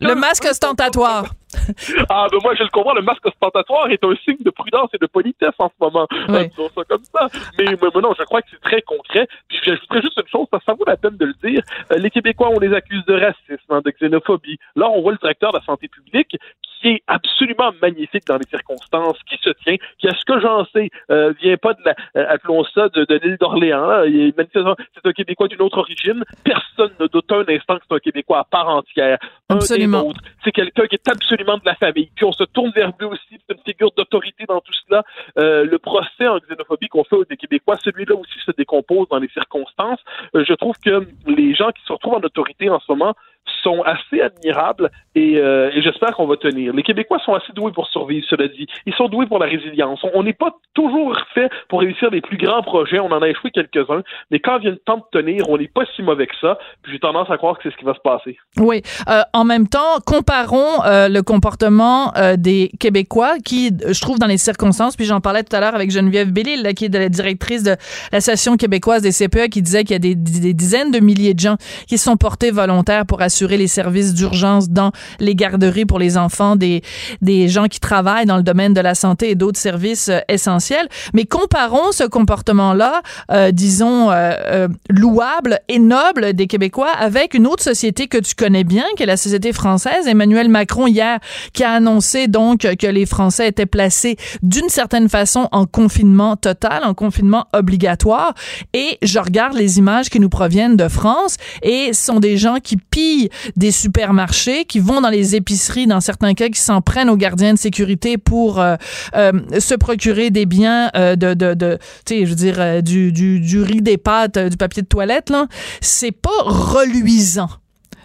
[laughs] le masque ostentatoire. [laughs] ah, ben moi, je le comprends, le masque ostentatoire est un signe de prudence et de politesse en ce moment. Oui. ça comme ça. Mais, mais, non, je crois que c'est très concret. Puis j'ajouterais juste une chose, ça, ça vaut la peine de le dire. Euh, les Québécois, on les accuse de racisme, hein, de xénophobie. Là, on voit le directeur de la santé publique qui est absolument magnifique dans les circonstances, qui se tient, qui, à ce que j'en sais, euh, vient pas de la, euh, appelons ça, de, de l'île d'Orléans. C'est un Québécois d'une autre origine. Personne ne doute un instant que c'est un Québécois à part entière. Absolument. C'est quelqu'un qui est absolument de la famille. Puis on se tourne vers lui aussi. C'est une figure d'autorité dans tout cela. Euh, le procès en xénophobie qu'on fait aux Québécois, celui-là aussi se décompose dans les circonstances. Euh, je trouve que les gens qui se retrouvent en autorité en ce moment sont assez admirables et, euh, et j'espère qu'on va tenir. Les Québécois sont assez doués pour survivre, cela dit. Ils sont doués pour la résilience. On n'est pas toujours fait pour réussir les plus grands projets. On en a échoué quelques-uns, mais quand vient le temps de tenir, on n'est pas si mauvais que ça. J'ai tendance à croire que c'est ce qui va se passer. Oui. Euh, en même temps, comparons euh, le comportement des Québécois qui, je trouve, dans les circonstances, puis j'en parlais tout à l'heure avec Geneviève Bellil, là, qui est de la directrice de l'Association québécoise des CPE, qui disait qu'il y a des, des, dizaines de milliers de gens qui sont portés volontaires pour assurer les services d'urgence dans les garderies pour les enfants, des, des gens qui travaillent dans le domaine de la santé et d'autres services euh, essentiels. Mais comparons ce comportement-là, euh, disons, euh, louable et noble des Québécois avec une autre société que tu connais bien, qui est la société française. Emmanuel Macron, hier, qui a annoncé donc que les Français étaient placés d'une certaine façon en confinement total, en confinement obligatoire. Et je regarde les images qui nous proviennent de France et ce sont des gens qui pillent des supermarchés, qui vont dans les épiceries, dans certains cas, qui s'en prennent aux gardiens de sécurité pour euh, euh, se procurer des biens euh, de, de, de tu sais, je veux dire, du, du, du riz, des pâtes, du papier de toilette, là. C'est pas reluisant.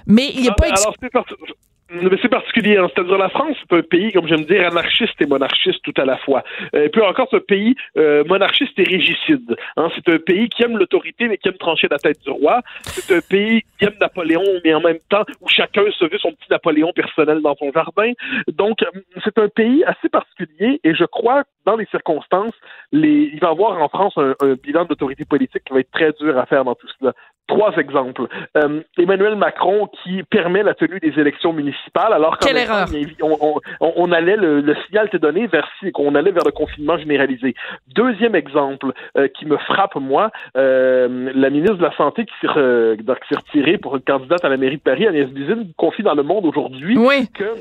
Mais il n'y a ah, pas... Mais c'est particulier. Hein. C'est-à-dire la France, c'est un pays, comme j'aime dire, anarchiste et monarchiste tout à la fois. Euh, et puis encore, c'est un pays euh, monarchiste et régicide. Hein. C'est un pays qui aime l'autorité, mais qui aime trancher la tête du roi. C'est un pays qui aime Napoléon, mais en même temps où chacun se veut son petit Napoléon personnel dans son jardin. Donc, c'est un pays assez particulier et je crois, dans les circonstances, les... il va y avoir en France un, un bilan d'autorité politique qui va être très dur à faire dans tout cela. Trois exemples. Euh, Emmanuel Macron qui permet la tenue des élections municipales alors qu'en on, on, on, allait le, le, signal était donné vers qu'on allait vers le confinement généralisé. Deuxième exemple euh, qui me frappe moi, euh, la ministre de la santé qui s'est retirée pour une candidate à la mairie de Paris, Agnès Buzyn, confie dans le Monde aujourd'hui que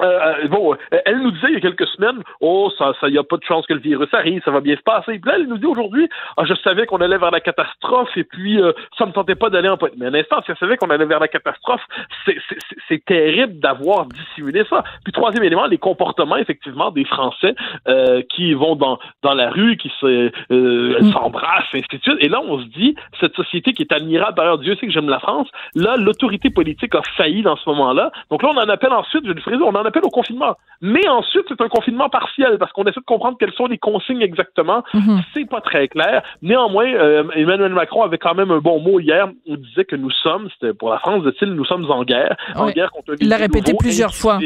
euh, euh, bon, euh, elle nous disait il y a quelques semaines, oh, ça, ça, y a pas de chance que le virus arrive, ça va bien se passer. Puis là, elle nous dit aujourd'hui, ah, je savais qu'on allait vers la catastrophe et puis euh, ça me tentait pas d'aller en Mais un instant, si elle savait qu'on allait vers la catastrophe, c'est terrible d'avoir dissimulé ça. Puis troisième élément, les comportements effectivement des Français euh, qui vont dans dans la rue, qui se mm. s'embrassent, ainsi de suite. Et là, on se dit, cette société qui est admirable, d'ailleurs, Dieu sait que j'aime la France. Là, l'autorité politique a failli dans ce moment-là. Donc là, on en appelle ensuite, je le on en appelle au confinement. Mais ensuite, c'est un confinement partiel parce qu'on essaie de comprendre quelles sont les consignes exactement. Mhm. C'est pas très clair. Néanmoins, euh, Emmanuel Macron avait quand même un bon mot hier. Il disait que nous sommes, c'était pour la France, dit-il, nous sommes en guerre, en guerre contre Il l'a répété plusieurs fois.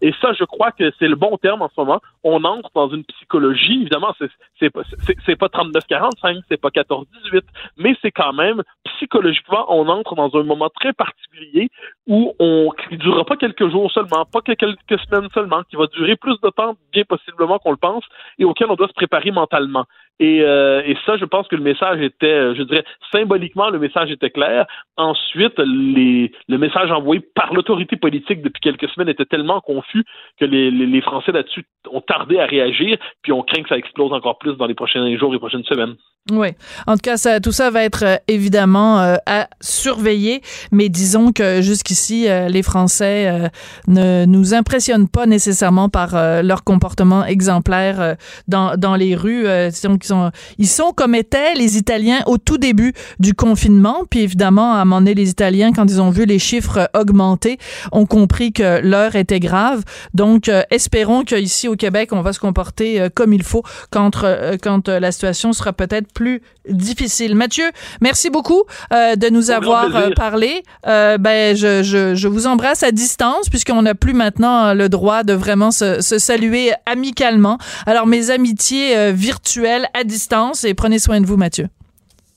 Et ça, je crois que c'est le bon terme en ce moment. On entre dans une psychologie. Évidemment, c'est pas, pas 39-45, c'est pas 14-18, mais c'est quand même psychologiquement, on entre dans un moment très particulier où on ne durera pas quelques jours seulement, pas quelques quelques semaines seulement, qui va durer plus de temps, bien possiblement qu'on le pense, et auquel on doit se préparer mentalement. Et, euh, ça, je pense que le message était, euh, je dirais, symboliquement, le message était clair. Ensuite, les, le message envoyé par l'autorité politique depuis quelques semaines était tellement confus que les, les, les Français là-dessus ont tardé à réagir, puis on craint que ça explose encore plus dans les prochains jours et prochaines semaines. Oui. En tout cas, ça, tout ça va être euh, évidemment euh, à surveiller, mais disons que jusqu'ici, euh, les Français ne nous impressionnent pas nécessairement par leur comportement exemplaire dans, dans les rues. qu'ils sont, ils sont comme étaient les Italiens au tout début du confinement. Puis évidemment, à un moment donné, les Italiens, quand ils ont vu les chiffres augmenter, ont compris que l'heure était grave. Donc, espérons qu'ici au Québec, on va se comporter comme il faut quand, quand la situation sera peut-être plus difficile. Mathieu, merci beaucoup euh, de nous avoir euh, parlé. Euh, ben, je, je, je, vous embrasse à distance puisqu'on n'a plus maintenant le droit de vraiment se, se, saluer amicalement. Alors, mes amitiés virtuelles à distance et prenez soin de vous, Mathieu.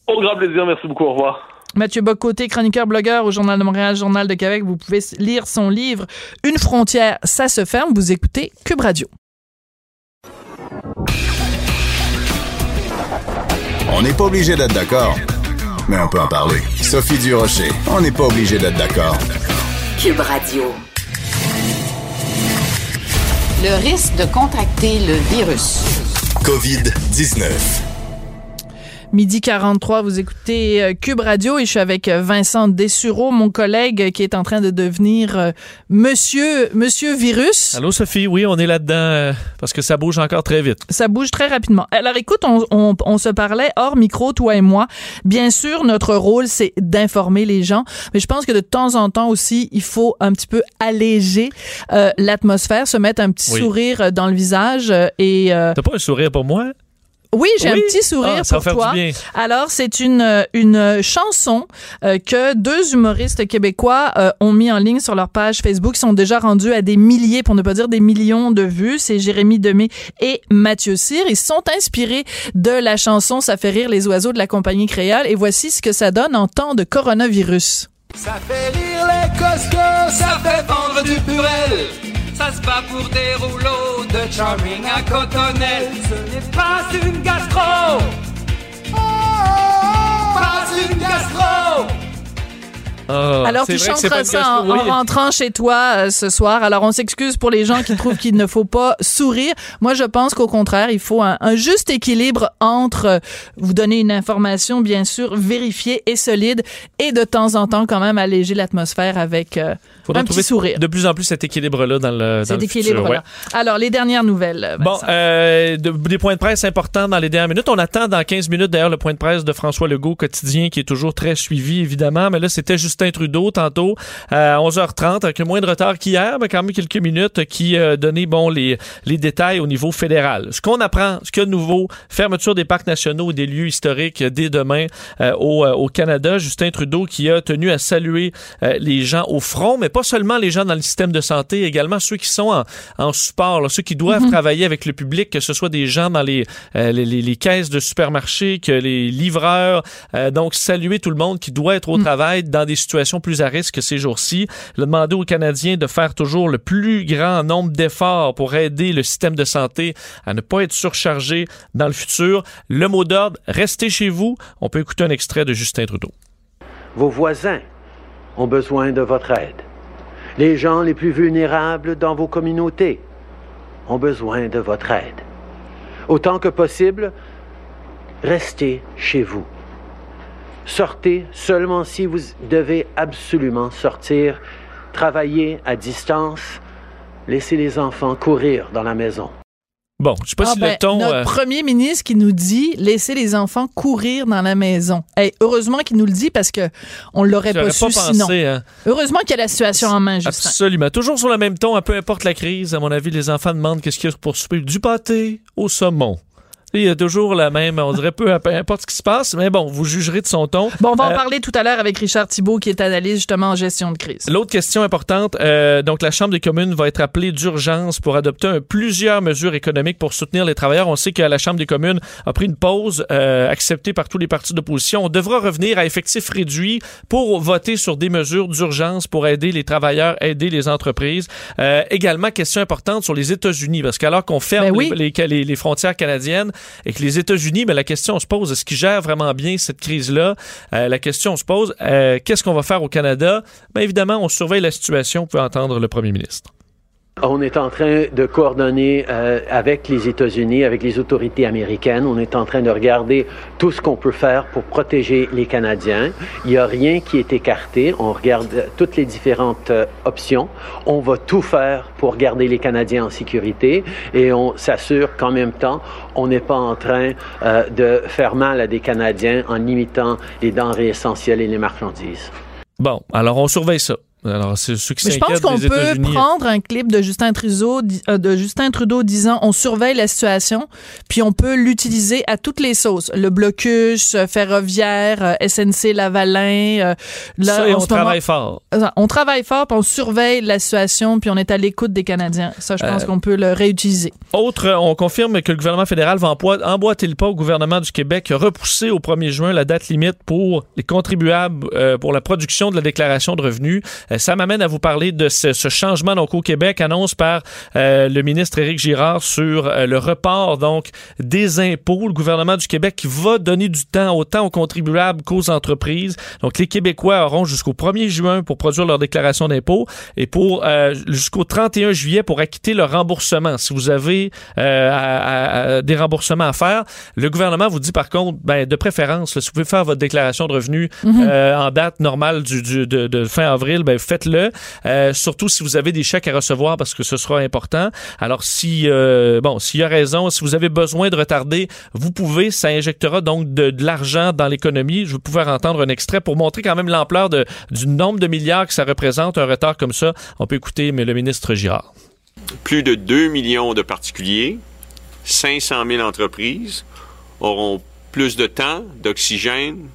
Au grand plaisir. Merci beaucoup. Au revoir. Mathieu Bocoté, chroniqueur blogueur au Journal de Montréal, Journal de Québec. Vous pouvez lire son livre Une frontière, ça se ferme. Vous écoutez Cube Radio. On n'est pas obligé d'être d'accord, mais on peut en parler. Sophie Durocher, on n'est pas obligé d'être d'accord. Cube Radio. Le risque de contracter le virus. COVID-19. Midi 43, vous écoutez euh, Cube Radio et je suis avec euh, Vincent Dessureau, mon collègue qui est en train de devenir euh, Monsieur Monsieur Virus. Allô Sophie, oui, on est là-dedans parce que ça bouge encore très vite. Ça bouge très rapidement. Alors écoute, on, on, on, se parlait hors micro, toi et moi. Bien sûr, notre rôle, c'est d'informer les gens, mais je pense que de temps en temps aussi, il faut un petit peu alléger euh, l'atmosphère, se mettre un petit sourire dans le visage et... T'as pas un sourire pour moi? Oui, j'ai un petit sourire ah, pour toi. Alors, c'est une une chanson euh, que deux humoristes québécois euh, ont mis en ligne sur leur page Facebook. Ils sont déjà rendus à des milliers, pour ne pas dire des millions de vues. C'est Jérémy Demé et Mathieu Cyr. Ils sont inspirés de la chanson Ça fait rire les oiseaux de la compagnie créole. Et voici ce que ça donne en temps de coronavirus. Ça fait rire les costauds, ça fait vendre du purel. Ça se bat pour des rouleaux de charming à cotonnelle. Ce n'est pas une gastro. Oh, pas une gastro. Oh, Alors, tu chanteras ça en, rentrant chez toi euh, ce soir. Alors, on s'excuse pour les gens qui trouvent qu'il ne faut pas sourire. Moi, je pense qu'au contraire, il faut un, juste équilibre entre euh, vous donner une information, bien sûr, vérifiée et solide, et de temps en temps, quand même, alléger l'atmosphère avec euh, un petit sourire. De plus en plus cet équilibre-là dans le Cet équilibre-là. Alors, les dernières nouvelles. Bon, des points de presse importants dans les dernières minutes. On attend dans 15 minutes, d'ailleurs, le point de presse de François Legault quotidien, qui est toujours très suivi, évidemment. Mais là, c'était Justin Trudeau tantôt à 11h30 avec moins de retard qu'hier, mais quand même quelques minutes qui euh, donnait bon les les détails au niveau fédéral. Ce qu'on apprend, ce qu'il y a de nouveau, fermeture des parcs nationaux et des lieux historiques dès demain euh, au, euh, au, Canada. Justin Trudeau qui a tenu à saluer euh, les gens au front, mais pas seulement les gens dans le système de santé, également ceux qui sont en, en support, là, ceux qui doivent mhm. travailler avec le public, que ce soit des gens dans les, les, les, les, caisses de supermarchés, que les livreurs. donc saluer tout le monde qui doit être au mhm. travail dans des situation plus à risque ces jours-ci. Demandé aux Canadiens de faire toujours le plus grand nombre d'efforts pour aider le système de santé à ne pas être surchargé dans le futur. Le mot d'ordre, restez chez vous. On peut écouter un extrait de Justin Trudeau. Vos voisins ont besoin de votre aide. Les gens les plus vulnérables dans vos communautés ont besoin de votre aide. Autant que possible, restez chez vous. Sortez seulement si vous devez absolument sortir. Travaillez à distance. Laissez les enfants courir dans la maison. Bon, je sais pas ah si le ben, ton. Notre euh, premier ministre qui nous dit laissez les enfants courir dans la maison. Hey, heureusement qu'il nous le dit parce que on l'aurait pas su sinon. Hein. Heureusement qu'il y a la situation en main. Justin. Absolument. Toujours sur le même ton, peu importe la crise. À mon avis, les enfants demandent qu'est-ce qu'il y a pour souper du pâté au saumon. Il y a toujours la même, on dirait peu, peu importe ce qui se passe, mais bon, vous jugerez de son ton. Bon, on va en euh, parler tout à l'heure avec Richard Thibault, qui est analyste justement en gestion de crise. L'autre question importante, euh, donc la Chambre des communes va être appelée d'urgence pour adopter plusieurs mesures économiques pour soutenir les travailleurs. On sait que la Chambre des communes a pris une pause euh, acceptée par tous les partis d'opposition. On devra revenir à effectif réduit pour voter sur des mesures d'urgence pour aider les travailleurs, aider les entreprises. Euh, également, question importante sur les États-Unis, parce qu'alors qu'on ferme ben les, les, les frontières canadiennes, et que les États-Unis, mais la question se pose, est-ce qu'ils gèrent vraiment bien cette crise-là? Euh, la question se pose, euh, qu'est-ce qu'on va faire au Canada? Bien évidemment, on surveille la situation, on peut entendre le premier ministre. On est en train de coordonner euh, avec les États-Unis, avec les autorités américaines. On est en train de regarder tout ce qu'on peut faire pour protéger les Canadiens. Il n'y a rien qui est écarté. On regarde toutes les différentes euh, options. On va tout faire pour garder les Canadiens en sécurité et on s'assure qu'en même temps, on n'est pas en train euh, de faire mal à des Canadiens en limitant les denrées essentielles et les marchandises. Bon, alors on surveille ça. Alors, c'est ceux qui Mais je pense qu'on peut prendre un clip de Justin Trudeau, di- euh, de Justin Trudeau disant on surveille la situation, puis on peut l'utiliser à toutes les sauces. Le blocus euh, ferroviaire, euh, SNC Lavalin. là, Ça, et on moment- travaille fort. On travaille fort, puis on surveille la situation, puis on est à l'écoute des Canadiens. Ça, je pense Euh, qu'on peut le réutiliser. Autre, on confirme que le gouvernement fédéral va emboîter le pas au gouvernement du Québec, repoussé au 1er juin la date limite pour les contribuables euh, pour la production de la déclaration de revenus. Euh, ça m'amène à vous parler de ce, ce changement donc au Québec, annonce par euh, le ministre Éric Girard sur euh, le report donc des impôts. Le gouvernement du Québec qui va donner du temps autant aux contribuables qu'aux entreprises. Donc les Québécois auront jusqu'au 1er juin pour produire leur déclaration d'impôt et pour euh, jusqu'au 31 juillet pour acquitter le remboursement. Si vous avez euh, à- à- à des remboursements à faire, le gouvernement vous dit par contre, ben, de préférence, là, si vous pouvez faire votre déclaration de revenus euh, en date normale du, du- de, de fin avril, ben, faites-le. Euh, surtout si vous avez des chèques à recevoir parce que ce sera important. Alors si euh, bon, s'il y a raison, si vous avez besoin de retarder, vous pouvez. Ça injectera donc de, l'argent dans l'économie. Je vais pouvoir entendre un extrait pour montrer quand même l'ampleur du nombre de milliards que ça représente un retard comme ça. On peut écouter mais le ministre Girard. plus de 2 millions de particuliers, 500 000 entreprises auront plus de temps, d'oxygène,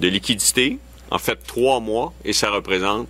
de liquidité, en fait trois mois, et ça représente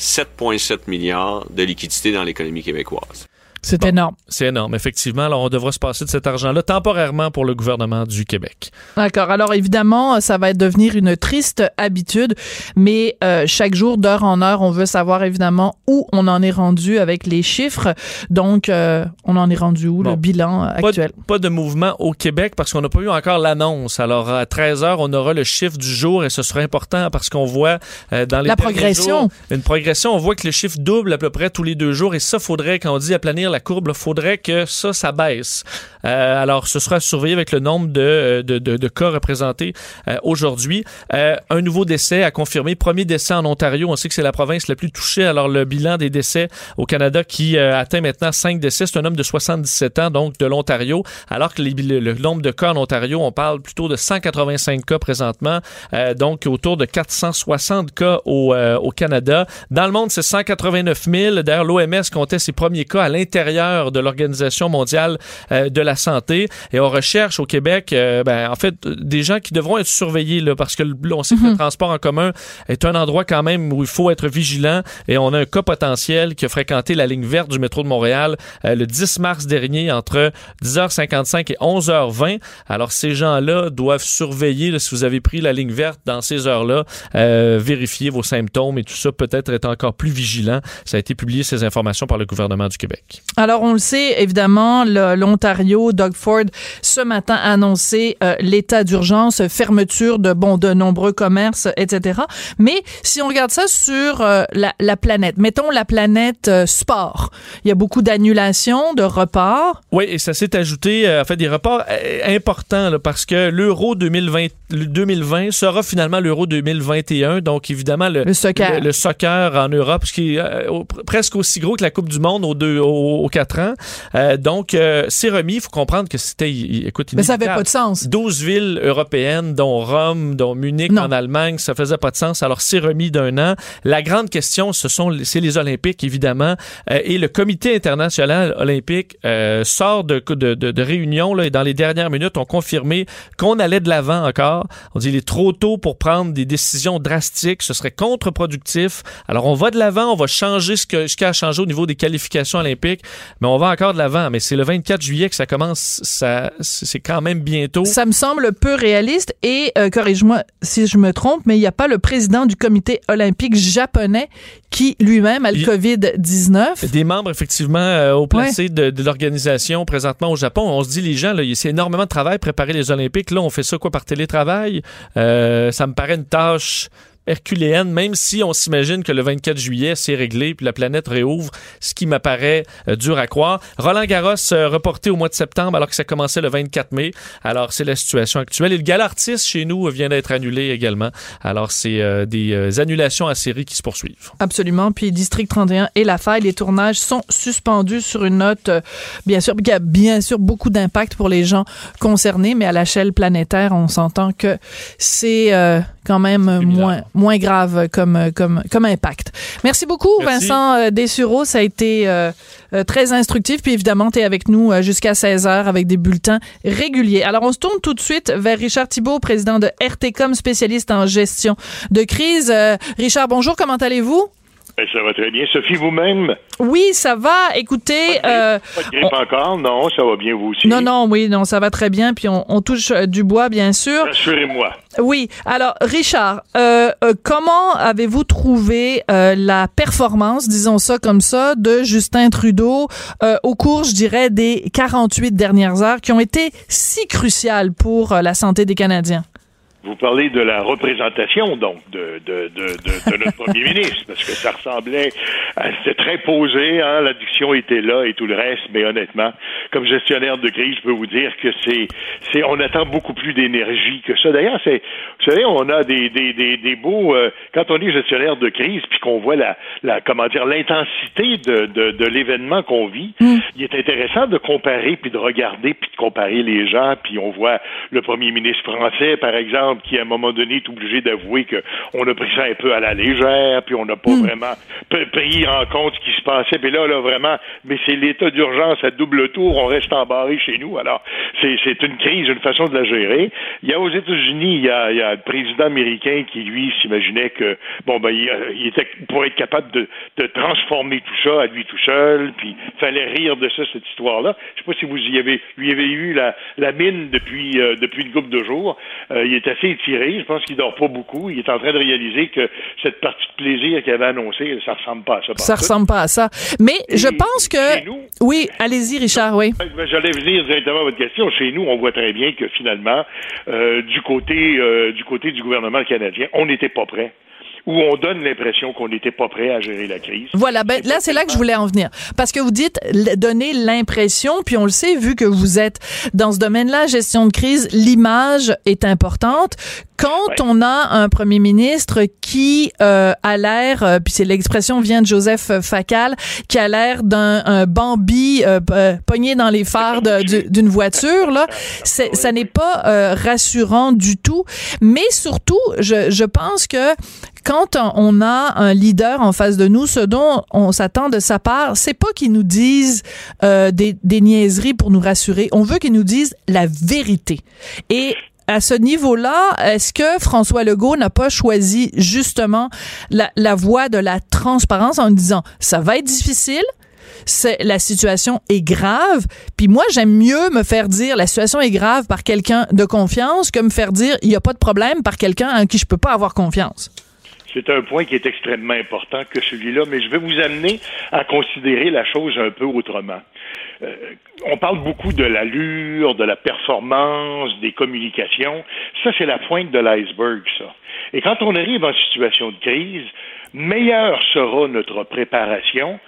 7,7 milliards de liquidité dans l'économie québécoise. C'est énorme. C'est énorme, effectivement. Alors, on devra se passer de cet argent-là temporairement pour le gouvernement du Québec. D'accord. Alors évidemment, ça va devenir une triste habitude, mais euh, chaque jour, d'heure en heure, on veut savoir évidemment où on en est rendu avec les chiffres. Donc, euh, on en est rendu où, Bon. le bilan euh, Pas, actuel? pas de mouvement au Québec parce qu'on n'a pas eu encore l'annonce. Alors, à 13 h on aura le chiffre du jour et ce sera important parce qu'on voit euh, dans les La progression. jours, une progression. On voit que le chiffre double à peu près tous les deux jours et ça, faudrait, quand on dit la courbe, il faudrait que ça, ça baisse. Euh, alors, ce sera surveillé avec le nombre de, de, de- de cas représentés euh, aujourd'hui. Euh, un nouveau décès à confirmer. Premier décès en Ontario. On sait que c'est la province la plus touchée. Alors, le bilan des décès au Canada qui euh, atteint maintenant 5 décès. C'est un homme de 77 ans, donc de l'Ontario. Alors que le, nombre de cas en Ontario, on parle plutôt de 185 cas présentement. Euh, donc, autour de 460 cas au, euh, au Canada. Dans le monde, c'est 189 000. D'ailleurs, l'OMS comptait ses premiers cas à l'intérieur de l'Organisation mondiale euh, de la santé. Et on recherche au Québec, euh, ben, en fait, des gens qui devront être surveillés, là, parce que là, on sait que le transport en commun est un endroit quand même où il faut être vigilant. Et on a un cas potentiel qui a fréquenté la ligne verte du métro de Montréal euh, le 10 mars dernier entre 10h55 et 11h20. Alors, ces gens-là doivent surveiller, là, si vous avez pris la ligne verte dans ces heures-là, euh, vérifier vos symptômes et tout ça, peut-être être encore plus vigilant. Ça a été publié, ces informations, par le gouvernement du Québec. Alors, on le sait, évidemment, l'Ontario, Doug Ford, ce matin a annoncé euh, l'état d'urgence, fermeture de, bon, de nombreux commerces, etc. Mais si on regarde ça sur euh, la, la planète, mettons la planète euh, sport, il y a beaucoup d'annulations, de reports. Oui, et ça s'est ajouté, en fait, des reports importants, là, parce que l'Euro 2020, le 2020 sera finalement l'Euro 2021. Donc, évidemment, le, Le soccer. le, le soccer en Europe, ce qui est au- presque aussi gros que la Coupe du Monde aux, deux, aux, aux ans. Euh, donc, euh, c'est remis. Il faut comprendre que c'était, écoute, Mais ça n'avait pas de sens. 12 villes européennes, dont Rome, dont Munich Non. en Allemagne, ça faisait pas de sens. Alors, c'est remis d'un an. La grande question, ce sont, c'est les Olympiques, évidemment. Euh, et le Comité international olympique euh, sort de, de, de, de réunion là, et dans les dernières minutes, ont confirmé qu'on allait de l'avant encore. On dit il est trop tôt pour prendre des décisions drastiques. Ce serait contre-productif. Alors, on va de l'avant, on va changer ce, que, ce qui a changé au niveau des qualifications olympiques, mais on va encore de l'avant. Mais c'est le 24 juillet que ça commence. Ça, c'est quand même bientôt. Ça me semble peu réaliste et, euh, corrige-moi si je me trompe, mais il n'y a pas le président du comité olympique japonais qui lui-même a le Il- COVID-19. Des membres, effectivement, euh, au placé de, de l'organisation présentement au Japon. On se dit, les gens, là, c'est énormément de travail préparer les Olympiques. Là, on fait ça quoi par télétravail? Euh, ça me paraît une tâche herculéenne, même si on s'imagine que le 24 juillet, c'est réglé, puis la planète réouvre, ce qui m'apparaît euh, dur à croire. Roland Garros euh, reporté au mois de septembre alors que ça commençait le 24 mai. Alors, c'est la situation actuelle. Et le gala artiste chez nous vient d'être annulé également. Alors, c'est euh, des euh, annulations à série qui se poursuivent. Absolument. Puis District 31 et La Faille, les tournages sont suspendus sur une note, euh, bien sûr, qui a bien sûr beaucoup d'impact pour les gens concernés, mais à l'échelle planétaire, on s'entend que c'est, euh, quand même moins moins grave comme comme comme impact. Merci beaucoup Merci. Vincent euh, Dessureau, ça a été euh, euh, très instructif puis évidemment tu es avec nous jusqu'à 16h avec des bulletins réguliers. Alors on se tourne tout de suite vers Richard Thibault, président de RTCom spécialiste en gestion de crise. Euh, Richard, bonjour, comment allez-vous? Ben, ça va très bien. Sophie, vous-même? Oui, ça va. Écoutez, euh, Pas de grippe encore? Non, ça va bien vous aussi? non non, oui, non, ça va très bien puis on, on touche euh, du bois bien sûr. Rassurez-moi. Oui. Alors, Richard, euh, euh, comment avez-vous trouvé euh, la performance, disons ça comme ça, de Justin Trudeau euh, au cours, je dirais, des 48 dernières heures qui ont été si cruciales pour euh, la santé des Canadiens? Vous parlez de la représentation, donc, de, de, de, de, notre [laughs] premier ministre, parce que ça ressemblait à... C'était très posé, hein, l'addiction était là et tout le reste, mais honnêtement, comme gestionnaire de crise, je peux vous dire que c'est... c'est on attend beaucoup plus d'énergie que ça. D'ailleurs, c'est... Vous savez, on a des, des, des, des beaux... euh, quand on est gestionnaire de crise, puis qu'on voit la, la... comment dire, l'intensité de, de, de l'événement qu'on vit, il est intéressant de comparer, puis de regarder, puis de comparer les gens, puis on voit le premier ministre français, par exemple, qui à un moment donné est obligé d'avouer que on a pris ça un peu à la légère, puis on n'a pas vraiment p- pris en compte ce qui se passait. Puis là, là vraiment, mais c'est l'état d'urgence à double tour, on reste embarré chez nous. Alors, c'est une crise, une façon de la gérer. Il y a aux États-Unis, il y a, il y a le président américain qui lui s'imaginait que bon ben il, il était pour être capable de, de transformer tout ça à lui tout seul, puis fallait rire de ça cette histoire-là. Je sais pas si vous y avez lui avez eu la, la mine depuis euh, depuis une couple de jours. Euh, il est assez étiré. Je pense qu'il dort pas beaucoup. Il est en train de réaliser que cette partie de plaisir qu'il avait annoncée, ça ressemble pas à ça. Ça ressemble pas à ça. Mais je pense que... chez nous- Oui, allez-y, Richard, oui. Ben, J'allais venir directement à votre question. Chez nous, on voit très bien que finalement, euh, du côté euh, du côté du gouvernement canadien, on n'était pas prêt. Ou on donne l'impression qu'on n'était pas prêt à gérer la crise. Voilà, ben là c'est là que je voulais en venir parce que vous dites donner l'impression puis on le sait vu que vous êtes dans ce domaine-là gestion de crise, l'image est importante. Quand on a un premier ministre qui euh, a l'air euh, puis c'est l'expression vient de Joseph Facal qui a l'air d'un un Bambi euh, euh, pogné dans les phares d'une voiture là, [laughs] c'est ça n'est pas euh, rassurant du tout, mais surtout je je pense que quand on- a un leader en face de nous, ce dont on s'attend de sa part, c'est pas qu'il nous dise euh, des, des niaiseries pour nous rassurer. On veut qu'il nous dise la vérité. Et à ce niveau-là, est-ce que François Legault n'a pas choisi justement la, la voie de la transparence en disant ça va être difficile, la situation est grave. Puis moi, j'aime mieux me faire dire la situation est grave par quelqu'un de confiance que me faire dire il y a pas de problème par quelqu'un en qui je peux pas avoir confiance? C'est un point qui est extrêmement important que celui-là, mais je vais vous amener à considérer la chose un peu autrement. Euh, on parle beaucoup de l'allure, de la performance, des communications. Ça, c'est la pointe de l'iceberg, ça. Et quand on arrive en situation de crise, meilleure sera notre préparation,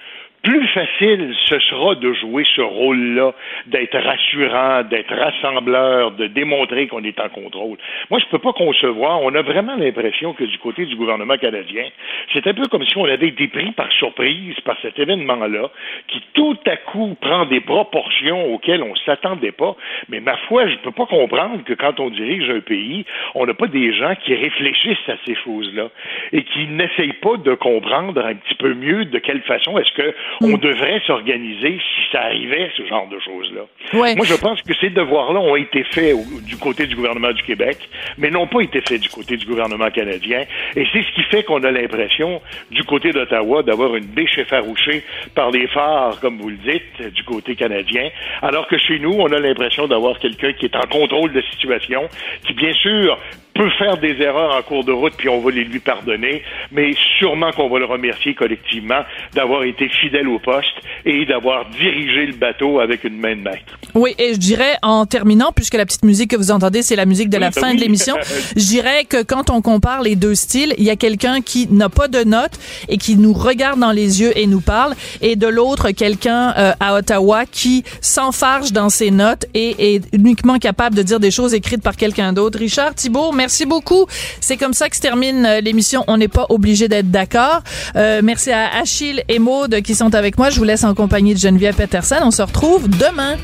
plus facile ce sera de jouer ce rôle-là, d'être rassurant, d'être rassembleur, de démontrer qu'on est en contrôle. Moi, je peux pas concevoir, on a vraiment l'impression que du côté du gouvernement canadien, c'est un peu comme si on avait été pris par surprise par cet événement-là, qui tout à coup prend des proportions auxquelles on s'attendait pas. Mais ma foi, je peux pas comprendre que quand on dirige un pays, on n'a pas des gens qui réfléchissent à ces choses-là et qui n'essayent pas de comprendre un petit peu mieux de quelle façon est-ce que on devrait s'organiser si ça arrivait, ce genre de choses-là. Ouais. Moi, je pense que ces devoirs-là ont été faits au- du côté du gouvernement du Québec, mais n'ont pas été faits du côté du gouvernement canadien. Et c'est ce qui fait qu'on a l'impression, du côté d'Ottawa, d'avoir une biche effarouchée par les phares, comme vous le dites, du côté canadien, alors que chez nous, on a l'impression d'avoir quelqu'un qui est en contrôle de la situation, qui, bien sûr, peut faire des erreurs en cours de route, puis on va les lui pardonner, mais sûrement qu'on va le remercier collectivement d'avoir été fidèle au poste et d'avoir dirigé le bateau avec une main de maître. Oui, et je dirais en terminant, puisque la petite musique que vous entendez, c'est la musique de la Oui, ben fin oui. de l'émission, [laughs] je dirais que quand on compare les deux styles, il y a quelqu'un qui n'a pas de notes et qui nous regarde dans les yeux et nous parle, et de l'autre, quelqu'un euh, à Ottawa qui s'enfarge dans ses notes et est uniquement capable de dire des choses écrites par quelqu'un d'autre. Richard Thibault, merci beaucoup. C'est comme ça que se termine euh, l'émission. On n'est pas obligé d'être d'accord. Euh, merci à Achille et Maude qui sont avec moi. Je vous laisse en compagnie de Geneviève Peterson. On se retrouve demain.